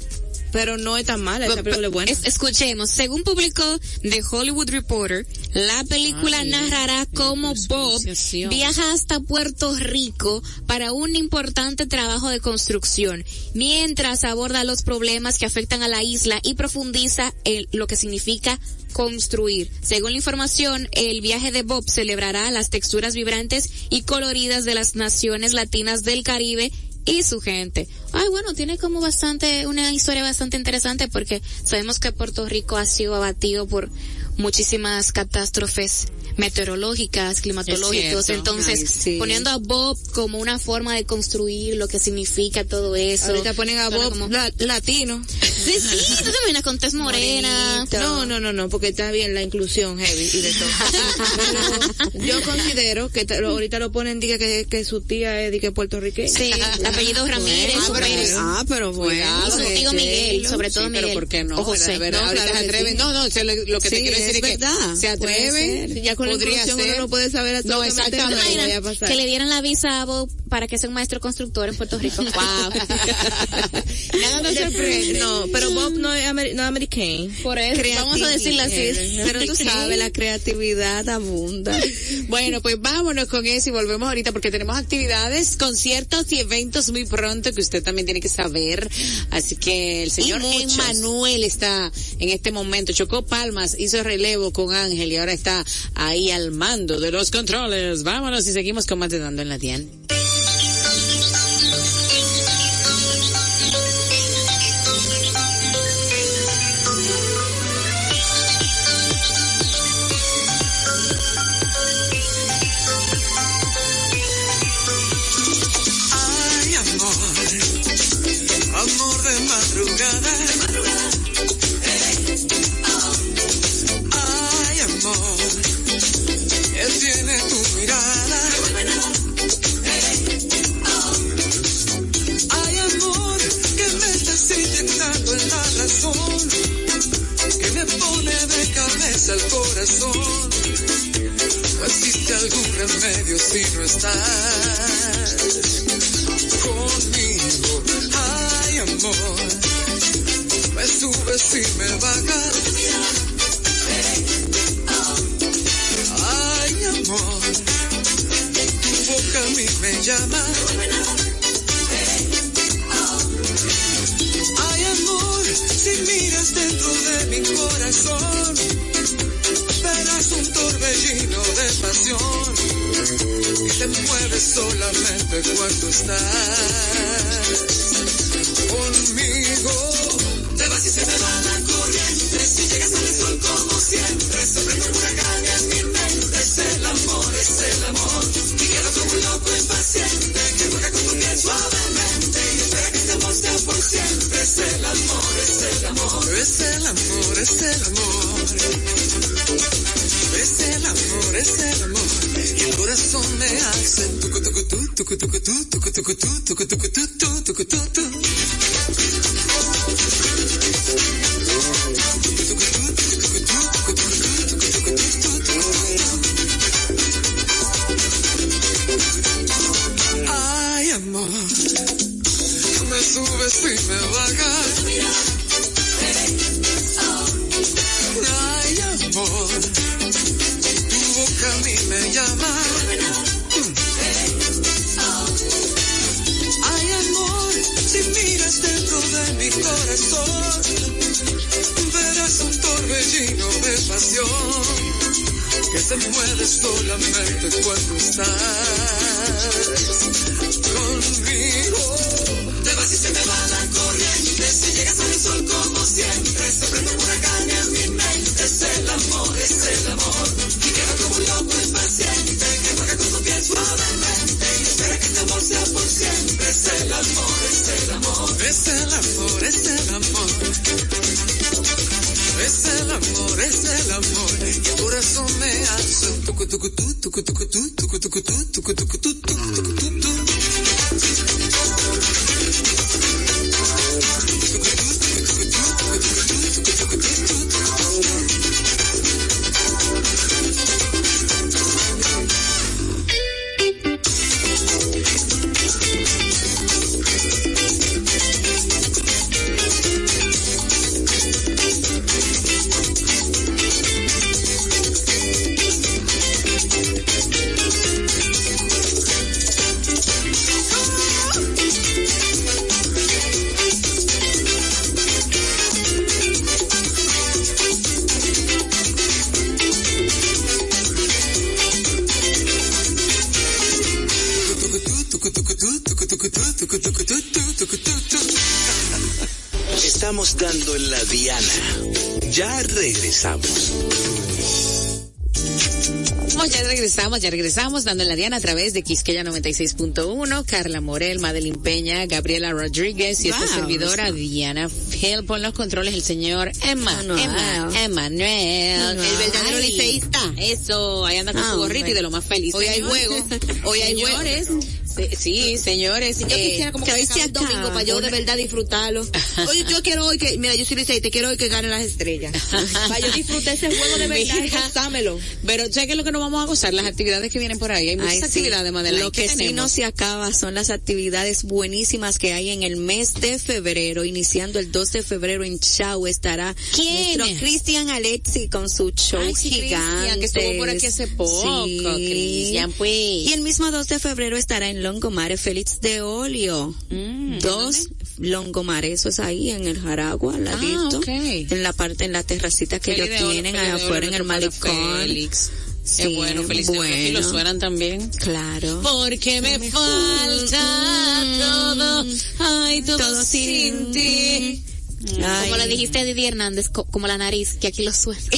pero no es tan mala, esa película es buena. Es- escuchemos, según publicó The Hollywood Reporter, la película Ay, narrará cómo Bob viaja hasta Puerto Rico para un importante trabajo de construcción, mientras aborda los problemas que afectan a la isla y profundiza en lo que significa construir. Según la información, el viaje de Bob celebrará las texturas vibrantes y coloridas de las naciones latinas del Caribe y su gente. Ay, bueno, tiene como bastante, una historia bastante interesante porque sabemos que Puerto Rico ha sido abatido por muchísimas catástrofes meteorológicas, climatológicos, entonces Ay, sí. poniendo a Bob como una forma de construir lo que significa todo eso. Ahorita ponen a Bob como- la- latino. Sí, sí, tú te imaginas con tez morena. No, no, no, no, porque está bien la inclusión heavy y de todo. Pero yo considero que ahorita lo ponen, diga que, que su tía es, diga puertorriqueña. Sí, el apellido Ramírez, Ah, pero-. Ah, pero bueno. Y su tío Miguel, sobre todo Sí, Miguel. pero ¿por qué no? O José. A ver, No, claro se que atreven. sí. No, no, lo que te quiero decir es es, que verdad. se atreven. Ya con la podría inclusión ser. uno no puede saber No, exactamente. pasar. que le dieran la visa a Bob para que sea un maestro constructor en Puerto Rico. Wow. Nada nos sorprende. No, pero Bob no es, amer- no es americano. Por eso, vamos a decirlo así. Pero tú sabes, la creatividad abunda. Bueno, pues vámonos con eso y volvemos ahorita porque tenemos actividades, conciertos y eventos muy pronto que usted también tiene que saber. Así que el señor. Emanuel está en este momento, chocó palmas, hizo relevo con Ángel y ahora está ahí al mando de los controles. Vámonos y seguimos Dando en la Tienda. Corazón. No existe algún remedio si no estás conmigo. Ay, amor, me subes y me bajas. Ay, amor, tu boca a mí me llama. Ay, amor, si miras dentro de mi corazón, mueves solamente cuando estás conmigo. Te vas y se me va la corriente, si llegas al sol como siempre, se prende un huracán en mi mente, es el amor, es el amor, y quedo como un loco impaciente, que juega con tu piel suavemente, y espera que este amor sea por siempre, es el amor, es el amor, es el amor, es el amor. Es el amor, es el amor, el corazón me hace tucu tucu tu, tucu tucu tu, tucu tucu tu, tucu tucu tu, tu, tucu tu, corazón, verás un torbellino de pasión que se mueve solamente cuando estás conmigo. Te vas y se me va la corriente, si llegas a mi sol como siempre, se prende un huracán en mi mente, es el amor, es el amor, y quedo como un loco impaciente, que juega con tu piel suavemente, y espera que este amor sea por siempre, es el amor, es el amor, es el amor, es el amor. Es el amor, es el amor. Y el corazón me hace tucu tucu tu. Diana. Ya regresamos. Vamos, ya regresamos, ya regresamos dando en la diana a través de Quisqueya 96.1, Carla Morel, Madeline Peña, Gabriela Rodríguez y esta Wow. servidora Diana Hill por los controles el señor Emma, Manuel. Emma, Emanuel, El verdadero liceísta. Eso, ahí anda con su gorrito hombre. y de lo más feliz. Hoy hay Señores. juego, hoy hay juego. Sí, señores. Yo eh, quisiera como que que, el domingo para yo de verdad disfrutarlo. Oye, yo quiero hoy que, mira, yo soy Licey, te quiero hoy que gane las estrellas. para yo disfrutar ese juego de verdad y Mira. gozámelo. Pero chequen lo que nos vamos a gozar, las actividades que vienen por ahí. Hay muchas Ay, sí. actividades, Madeleine. Lo que ¿Qué sí no se acaba son las actividades buenísimas que hay en el mes de febrero. Iniciando el 2 de febrero en Chau estará ¿Quién? nuestro Cristian Alexi con su show Ay, sí, gigante. Cristian, que estuvo por aquí hace poco, Cristian, pues. Y el mismo 2 de febrero estará en Longomare Félix de Olio. Mm, Dos Longomare, eso es ahí en el Jaragua, al ladito. ok. En la parte, en la terracita que Feliz ellos tienen oro, afuera en el malecón. Félix. Sí, es bueno, feliz oro. Y lo bueno. suenan también. Claro. Porque me falta todo, ay, todo, Todo sin sin ti. Ay. Como le dijiste a Didi Hernández, co- como la nariz, que aquí lo suena.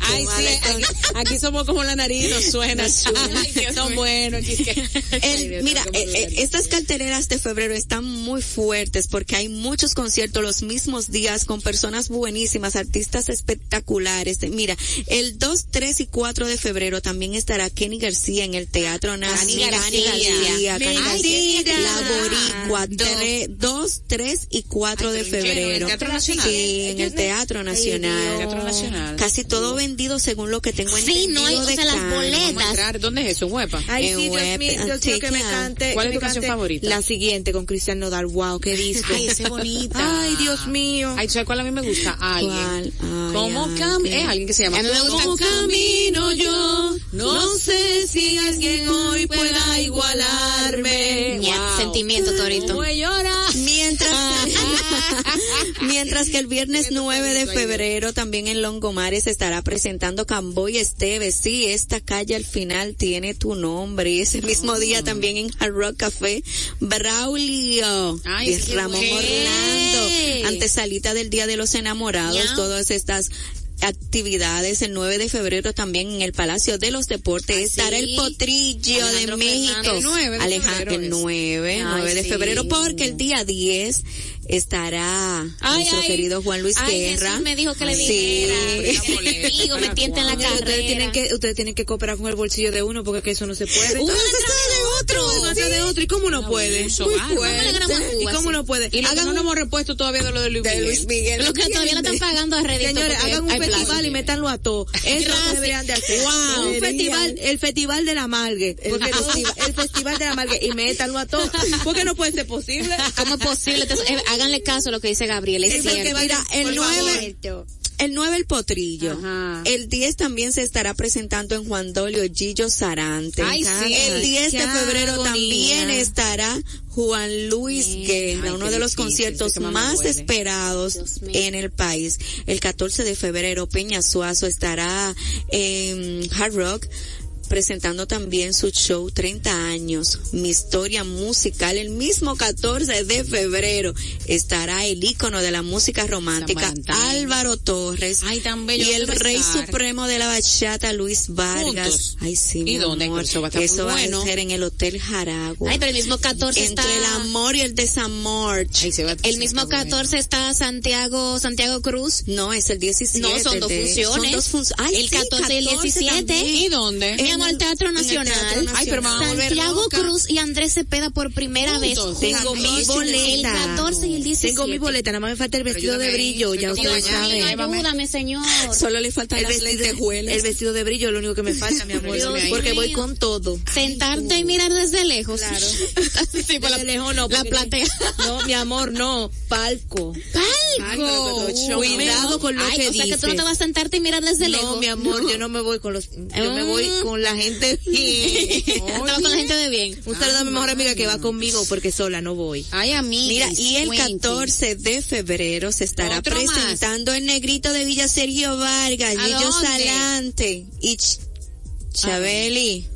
Ay, sí, aquí, aquí somos como la nariz, nos suena. Ay, son buenos. es que- Ay, El- Dios, mira, eh, eh, estas carteleras de febrero están muy fuertes porque hay muchos conciertos los mismos días con personas buenísimas, artistas espectaculares. Mira, el 2, 3 y 4 de febrero también estará Kenny García en el Teatro Nacional. García. Kenny. García, La Boricua, 2, 3 y 4 Ay, de pero ¿en el febrero. Teatro Nacional? Sí, en el Teatro Nacional. Teatro Nacional. Casi todo vendido según lo que tengo Sí, entendido. no hay, o de sea, las boletas. Vamos a entrar. ¿Dónde es eso? ¿En Huepa? Ay, En sí, Dios mío, sí, mío, que me cante. ¿Cuál es tu canción favorita? La siguiente con Cristian Nodal. Wow, qué disco. Ay, esa es bonita. Ay, Dios mío. Ay, ¿sabes cuál a mí me gusta? Alguien. ¿Cuál? Ay, ¿Cómo alguien. cam Es alguien que se llama ¿Cómo camino yo? No sé si alguien hoy pueda igualarme. Sentimiento, Torito. Voy a llorar. Mientras, mientras que el viernes 9 de febrero también en Longomares se estará presentando Camboy Esteves. Sí, esta calle al final tiene tu nombre. Ese mismo día también en Hard Rock Café, Braulio Ay, y Ramón bueno. Orlando. Antesalita del Día de los Enamorados, todas estas actividades el 9 de febrero también en el Palacio de los Deportes estará el Potrillo Alejandro de México. Fernández. El 9 de Aleja- febrero el es. 9, Ay, 9 de sí. febrero, porque el día 10 estará Ay, nuestro ay. querido Juan Luis Ay, Guerra. Jesús me dijo que le Sí. dijera. Amigo, me tienta en la Ustedes carrera. tienen que, ustedes tienen que cooperar con el bolsillo de uno porque que eso no se puede. Uno detrás de otro. Uno detrás de otro. ¿Y cómo no puede? Muy. ¿Cómo le fuerte. ganamos a Cuba, ¿Y cómo sí? no puede? Y lo que Hagan no un- nos hemos repuesto todavía de lo de Luis de Miguel. Luis Miguel. Lo que todavía lo están pagando a Reddit. Señores, hagan un plazo. festival y métanlo a todos. Eso deberían de hacer. Wow. Un festival, el festival de la malgue. Porque el, festival, el festival de la malgue y métanlo a todos. Porque no puede ser posible. ¿Cómo es posible? Háganle caso a lo que dice Gabriel, es Sí, cierto. vaya- Mira, el Por 9, el 9 el potrillo. Ajá. El 10 también se estará presentando en Juan Dolio Gillo Sarante. Ay, sí. El 10 de febrero agonía. también estará Juan Luis Guerra, Ay, uno de los difícil, conciertos que más esperados en el país. El 14 de febrero Peña Suazo estará en Hard Rock presentando también su show 30 años, mi historia musical, el mismo 14 de febrero estará el ícono de la música romántica. Álvaro Torres Ay, tan bello y el rey supremo de la bachata Luis Vargas. Juntos. Ay, sí, ¿Y mi dónde? amor. Eso va a muy bueno. a ser en el Hotel Jaragua. Ay, pero el mismo 14 Entre está... el amor y el desamor. Ay, se va- El mismo está bueno. 14 está Santiago, Santiago Cruz. No, es el 17. No, son dos de- funciones. Son dos funciones. Ay, El sí, 14 y el 17. también. ¿Y dónde? Mi amor, el Teatro Nacional. Ay, pero a volver Santiago loca. Cruz y Andrés Cepeda por primera vez. Juntos. Tengo mi juntos. El boleta. 14 y el 17. Tengo mi boleta, nada más me falta el vestido de brillo, ya ustedes saben. Ayúdame, señor. Solo le faltan El vestido, el vestido de brillo es lo único que me falta, mi amor. Dios porque mío. voy con todo. Sentarte y mirar desde lejos. Claro. sí, por la, Desde lejos no, la platea. No, mi amor, no. Palco. ¡Palco! Cuidado con lo que o sea que tú no dices. te vas a sentarte y mirar desde lejos. No, mi amor, yo no me voy con los, yo me voy Mm. con la gente bien. Estaba con la gente de bien. Un saludo a mi mejor amiga que va conmigo porque sola no voy. Ay, amiga. Mira, y el 14 de febrero se estará presentando el negrito de Villa Sergio Vargas, ¿A Gillo dónde? Salante y Ch- Chabeli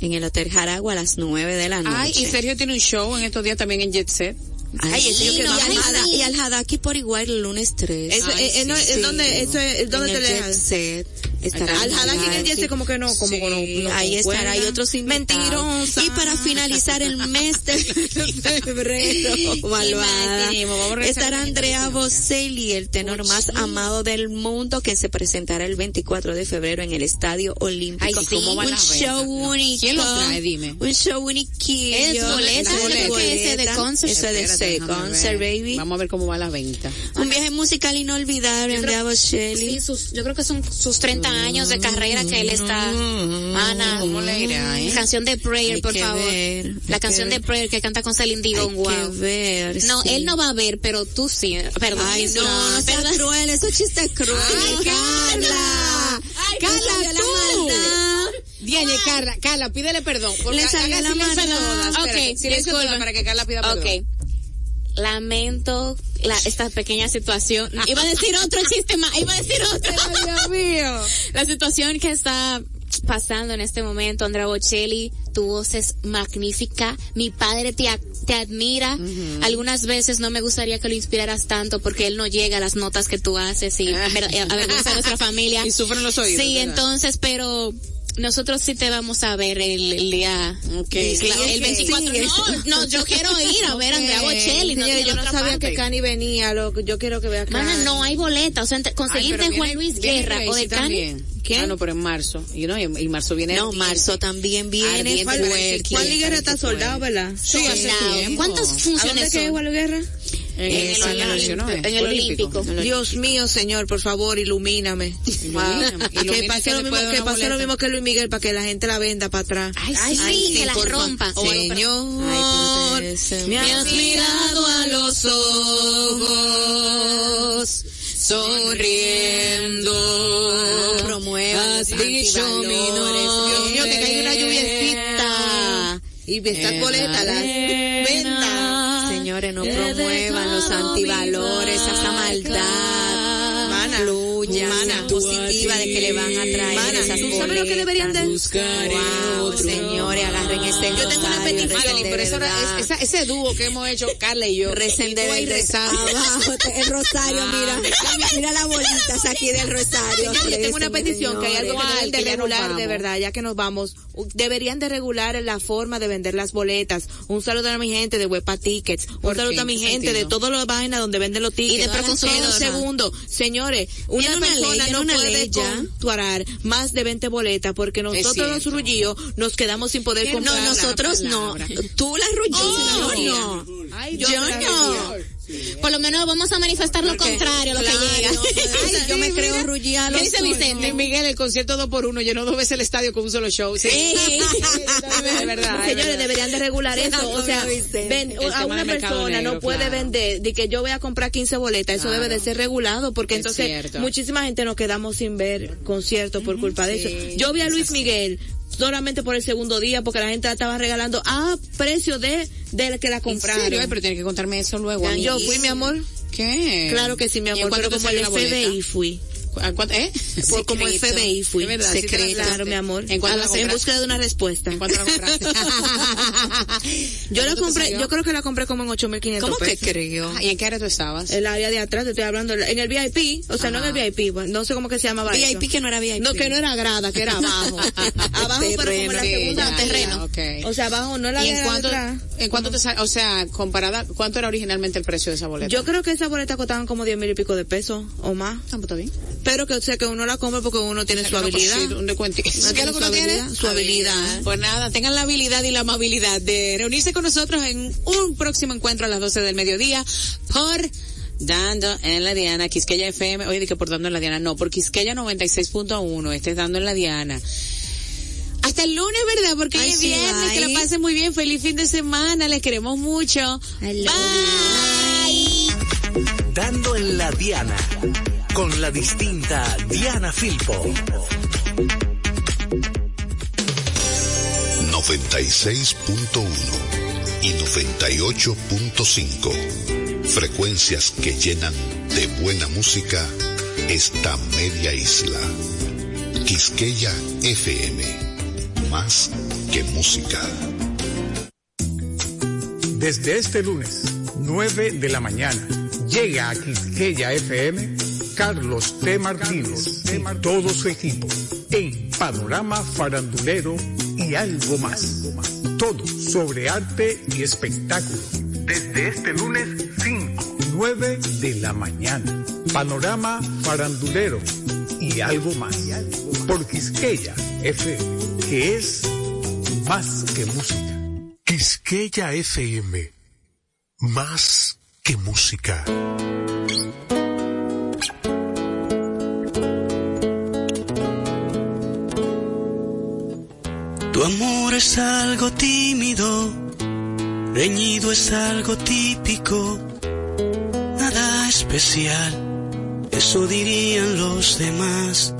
en el Hotel Jaragua a las 9 de la noche. Ay, y Sergio tiene un show en estos días también en Jet Set. Ay, ese yo sí, que no, y, al y al Hadaki por igual el lunes 3. Eso, Ay, eh, eh, no, sí, ¿es Sí. donde, eso es, ¿dónde en te el Jet Set estará Al Hadaki en el Hadaki. Jesse como que no, como que no, no ahí estará, hay otros. Mentirosa. Y para finalizar el mes de febrero, malvada, estará Andrea Bocelli, el tenor más amado del mundo, que se presentará el 24 de febrero en el Estadio Olímpico. Ay, sí, ¿cómo van un show No. único. ¿Quién lo trae? Dime. Un show único. ¿Es boleta? Es que ese de concert. Eso es de Concert, baby. Vamos a ver cómo va la venta. Un viaje musical inolvidable, Andrea Bocelli. Sí, sus, yo creo que son sus 30 años de carrera que él está. Ana, ¿Cómo le irá, eh? Canción de Prayer, Hay por favor. ver, la canción de ver. Prayer que canta con Celine Dion, wow. ver, No, sí. él no va a ver, pero tú sí. Perdón. Ay, no, no seas ¿verdad? cruel, eso chiste cruel. Ay, Carla. Ay, Carla, tú. Diane, Carla, Carla, pídele perdón. porque Le salió la espérate, Ok, silencio disculpa. para que Carla pida perdón. Ok. Lamento la, esta pequeña situación. Iba a decir otro chiste más, iba a decir otro. Dios mío. La situación que está pasando en este momento, Andrea Bocelli, tu voz es magnífica, mi padre te, te admira, algunas veces no me gustaría que lo inspiraras tanto porque él no llega a las notas que tú haces y ver- eh, avergüenza a nuestra familia. Y sufren los oídos. Sí, ¿verdad? entonces, pero nosotros sí te vamos a ver el, el día, Ok. la- el Sí, 24. sí. No, no, yo quiero ir a ver a Andrea Bocelli. No, yo no sabía parte. que Cani venía, lo que yo quiero que vea Mana, Cani. no hay boleta, o sea, conseguirte Juan viene- Luis viene Guerra o de Cani. ¿Quién? Ah, no, pero en marzo. Y no, y, y marzo viene No, marzo también viene. Juan Luis Guerra está soldado, ¿verdad? Sí, hace Soldado. tiempo. ¿Cuántas ¿A dónde funciones son? Juan Luis Guerra? En, Eh, el, en el Olímpico, en el Olímpico. Dios mío, señor, por favor, ilumíname. Ilumíname. que pase que lo mismo, pase lo boleta. mismo que Luis Miguel para que la gente la venda para atrás. Ay, sí, que la rompa. Señor, Ay, pero te- me has mirado a los ojos, sonriendo. Promueva Has dicho mi nombre. Dios mío, que caiga una lluviecita. Y estas boletas las venda. Señores, no promuevan los antivalores, esa maldad. Mana, Fluya, mana. positiva de que le van a traer Mana, esas ¿tú sabes lo que deberían de- Wow, señores, agarren ese Yo tengo una petición, pero eso es- ese dúo que hemos hecho Carla y yo. Recen y de. Abajo, el rosario, mira. Mira las bolitas aquí del rosario. Señor, yo tengo una petición que hay algo deben de regular de verdad, ya que nos vamos. Deberían de regular la forma de vender las boletas. Un saludo a mi gente de Huepa Tickets. Un ¿Por saludo a mi ¿En qué gente de todas las vainas donde venden los tickets. Y de Proconsumidor, Un segundo. Señores, una una ley, no una puede ley ya. más de 20 boletas porque nosotros los rullidos nos quedamos sin poder Qué comprar. No, nosotros no. Tú la Oh, rulló, no. Ay, Yo la no. Por lo menos vamos a manifestar lo contrario, lo que llega. Ay, yo me creo rullía ¿Qué dice. Vicente? Miguel, el concierto 2 por 1 llenó dos veces el estadio con un solo show. Sí, de verdad. es Señores, verdad. deberían de regular eso. O sea, ven, a una persona negro, no puede claro. vender de que yo voy a comprar 15 boletas. Eso Claro. debe de ser regulado porque Es entonces cierto. muchísima gente nos quedamos sin ver conciertos por culpa de eso. Yo vi a Luis Miguel solamente por el segundo día porque la gente la estaba regalando a precio de, de que la ¿En compraron. serio? Ay, pero tiene que contarme eso luego. Yo fui, mi amor. ¿Qué? Claro que sí, mi ¿Y en amor, pero como el? FBI fui. ¿A cuánto- ¿Eh? Fue como. FBI fui. Es verdad, sí Secreto. la Claro, mi amor. ¿En A la la- en búsqueda de una respuesta. ¿En cuánto la compraste? Yo la ¿Cuánto te compré, yo creo que la compré como en 8.500 ¿Cómo que pesos. creo? Ah, ¿Y en qué área tú estabas? El área de atrás, te estoy hablando, en el VIP, o sea, no en el VIP, no sé cómo que se llamaba eso. VIP que no era VIP. No, que no era grada, que era abajo. abajo, pero como en la Terreno. segunda Ya, terreno. ya. O sea, abajo no la ¿Y de en cuánto, atrás. en cuánto te sale? O sea, comparada, ¿cuánto era originalmente el precio de esa boleta? Yo creo que esas boletas costaban como 10 mil y pico de pesos o más. Ah, pues está bien. Pero que, o sea, que uno la compra porque uno tiene su Una habilidad. un descuentito. Uno ¿Qué es lo que uno su tiene? habilidad, Su habilidad. Pues nada, tengan la habilidad y la amabilidad de reunirse con nosotros en un próximo encuentro a las 12 del mediodía por Dando en la Diana, Quisqueya FM. Oye, que por Dando en la Diana, no, por Quisqueya 96.1, este es Dando en la Diana. Hasta el lunes, ¿verdad? Porque hoy es viernes, que la pasen muy bien, feliz fin de semana, les queremos mucho. Bye. Dando en la Diana, con la distinta Diana Filpo. 96.1 y 98.5. Frecuencias que llenan de buena música esta media isla. Quisqueya FM. Más que música. Desde este lunes, 9 de la mañana, llega a Quisqueya FM Carlos T. Martínez y todo su equipo en Panorama Farandulero y algo más. Todo sobre arte y espectáculo. Desde este lunes 5, 9 de la mañana. Panorama Farandulero y algo más. Por Quisqueya FM, que es más que música. Quisqueya FM. Más que música. Tu amor es algo tímido, reñido es algo típico, nada especial, eso dirían los demás.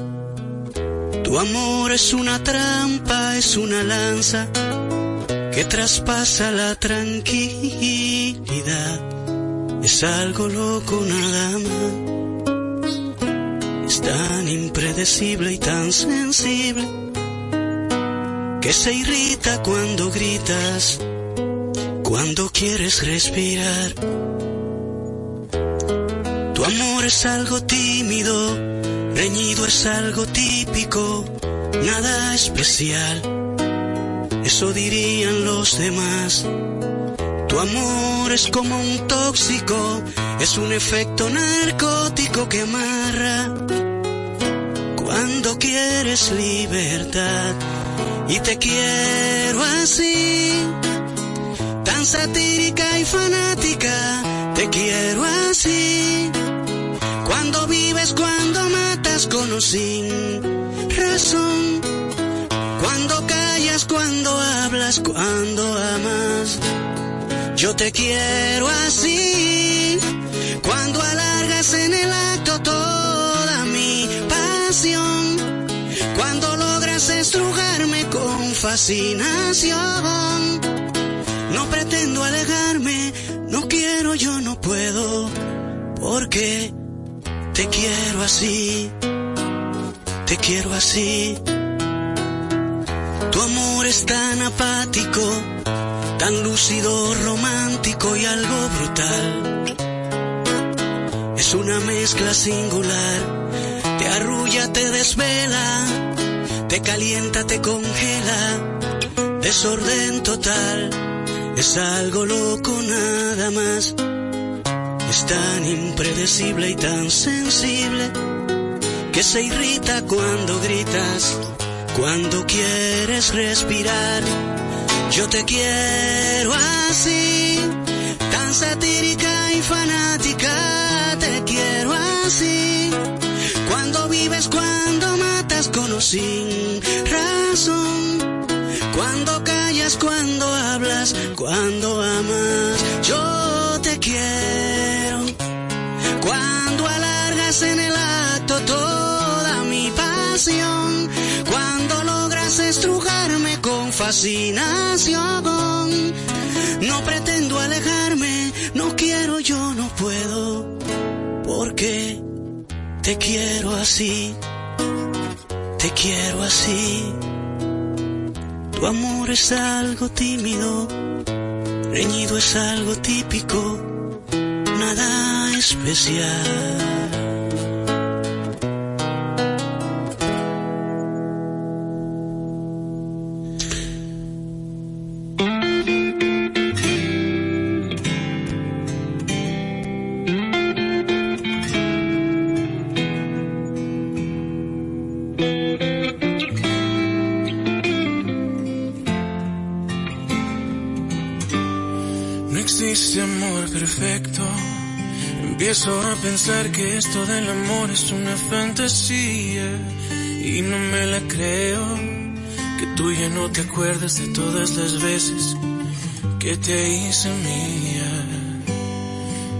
Tu amor es una trampa, es una lanza que traspasa la tranquilidad, es algo loco nada más. Es tan impredecible y tan sensible que irrita cuando gritas, cuando quieres respirar. Tu amor es algo tímido, reñido es algo típico, nada especial, eso dirían los demás. Tu amor es como un tóxico, es un efecto narcótico que amarra. Cuando quieres libertad, y te quiero así, tan satírica y fanática, te quiero así. Cuando vives, cuando matas con o sin razón, cuando callas, cuando hablas, cuando amas. Yo te quiero así, cuando alargas en el acto toda mi pasión, cuando con fascinación. No pretendo alejarme, no quiero, yo no puedo, porque te quiero así, te quiero así. Tu amor es tan apático, tan lúcido, romántico y algo brutal. Es una mezcla singular, te arrulla, te desvela, te calienta, te congela, desorden total, es algo loco nada más. Es tan impredecible y tan sensible que se irrita cuando gritas, cuando quieres respirar. Yo te quiero así, tan satírica y fanática, te quiero así. Cuando vives, cuando con sin razón. Cuando callas, cuando hablas, cuando amas, yo te quiero. Cuando alargas en el acto toda mi pasión. Cuando logras estrujarme con fascinación. No pretendo alejarme, no quiero, yo no puedo. Porque Te quiero así, te quiero así. Tu amor es algo tímido, reñido es algo típico, nada especial. Pensar que esto del amor es una fantasía y no me la creo. Que tú ya no te acuerdas de todas las veces que te hice mía.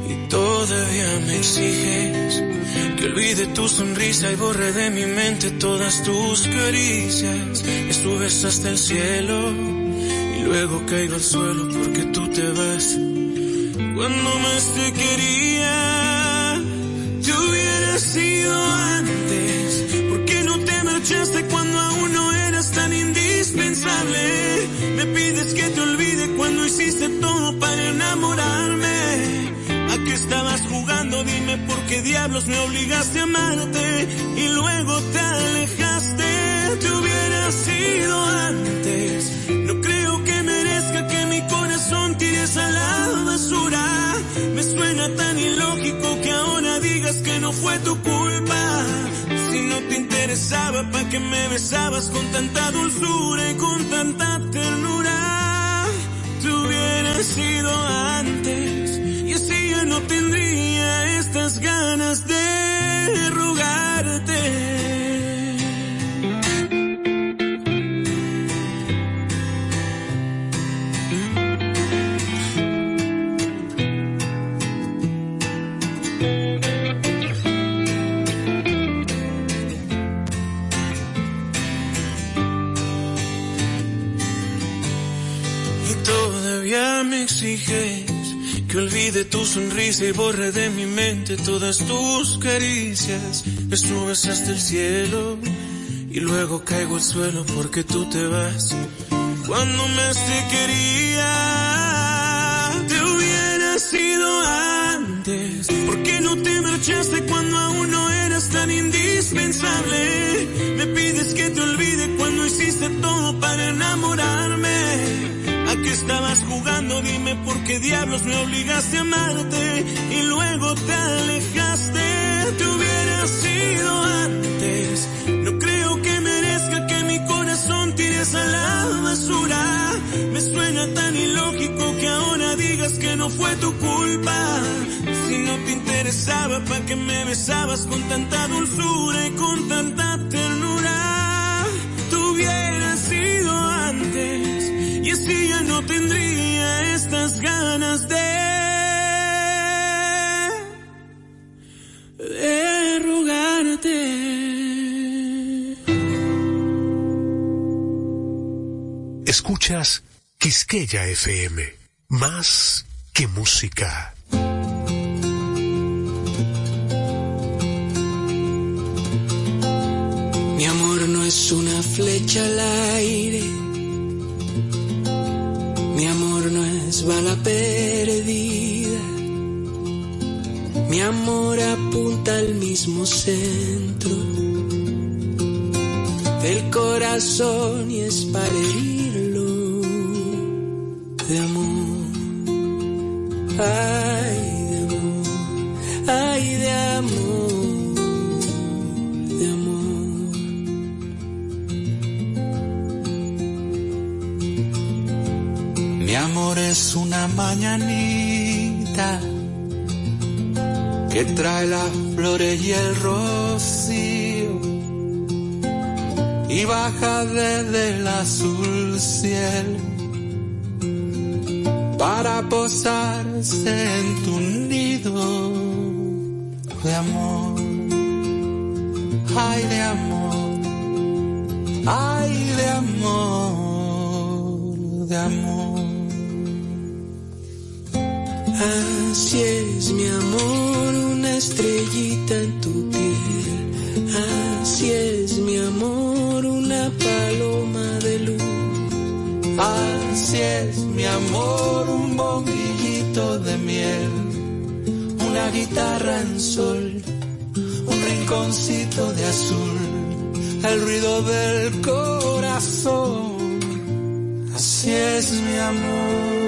Y todavía me exiges que olvide tu sonrisa y borre de mi mente todas tus caricias. Me subes hasta el cielo y luego caigo al suelo porque tú te vas. Cuando más te quería, sido antes. ¿Por qué no te marchaste cuando aún no eras tan indispensable? Me pides que te olvide cuando hiciste todo para enamorarme. ¿A qué estabas jugando? Dime por qué diablos me obligaste a amarte y luego te alejaste. Te hubiera sido antes. No creo que merezca que mi corazón tires a la basura. Me suena tan ilógico que ahora que no fue tu culpa. Si no te interesaba, ¿para qué me besabas con tanta dulzura y con tanta sonrisa y borre de mi mente todas tus caricias. Me subes hasta el cielo y luego caigo al suelo porque tú te vas. Cuando más te quería, te hubiera sido antes. ¿Por qué no te marchaste cuando aún no eras tan indispensable? Me pides que te olvide cuando hiciste todo para enamorarme. ¿A qué estabas Dime por qué diablos me obligaste a amarte y luego te alejaste. Te hubiera sido antes. No creo que merezca que mi corazón tires a la basura. Me suena tan ilógico que ahora digas que no fue tu culpa. Si no te interesaba, ¿para qué me besabas con tanta dulzura y con tanta ternura? Tú hubieras sido antes y así ya no tendría estas ganas de de rogarte. Escuchas Quisqueya FM. Más que música. Mi amor no es una flecha al aire. Mi amor no es bala perdida. Mi amor apunta al mismo centro del corazón y es para herirlo de amor. Mañanita que trae las flores y el rocío y baja desde el azul cielo para posarse en tu nido de amor. Ay, de amor. Ay, de amor. De amor. Así es mi amor, una estrellita en tu piel. Así es mi amor, una paloma de luz. Así es mi amor, un bombillito de miel. Una guitarra en sol, un rinconcito de azul. El ruido del corazón. Así es mi amor.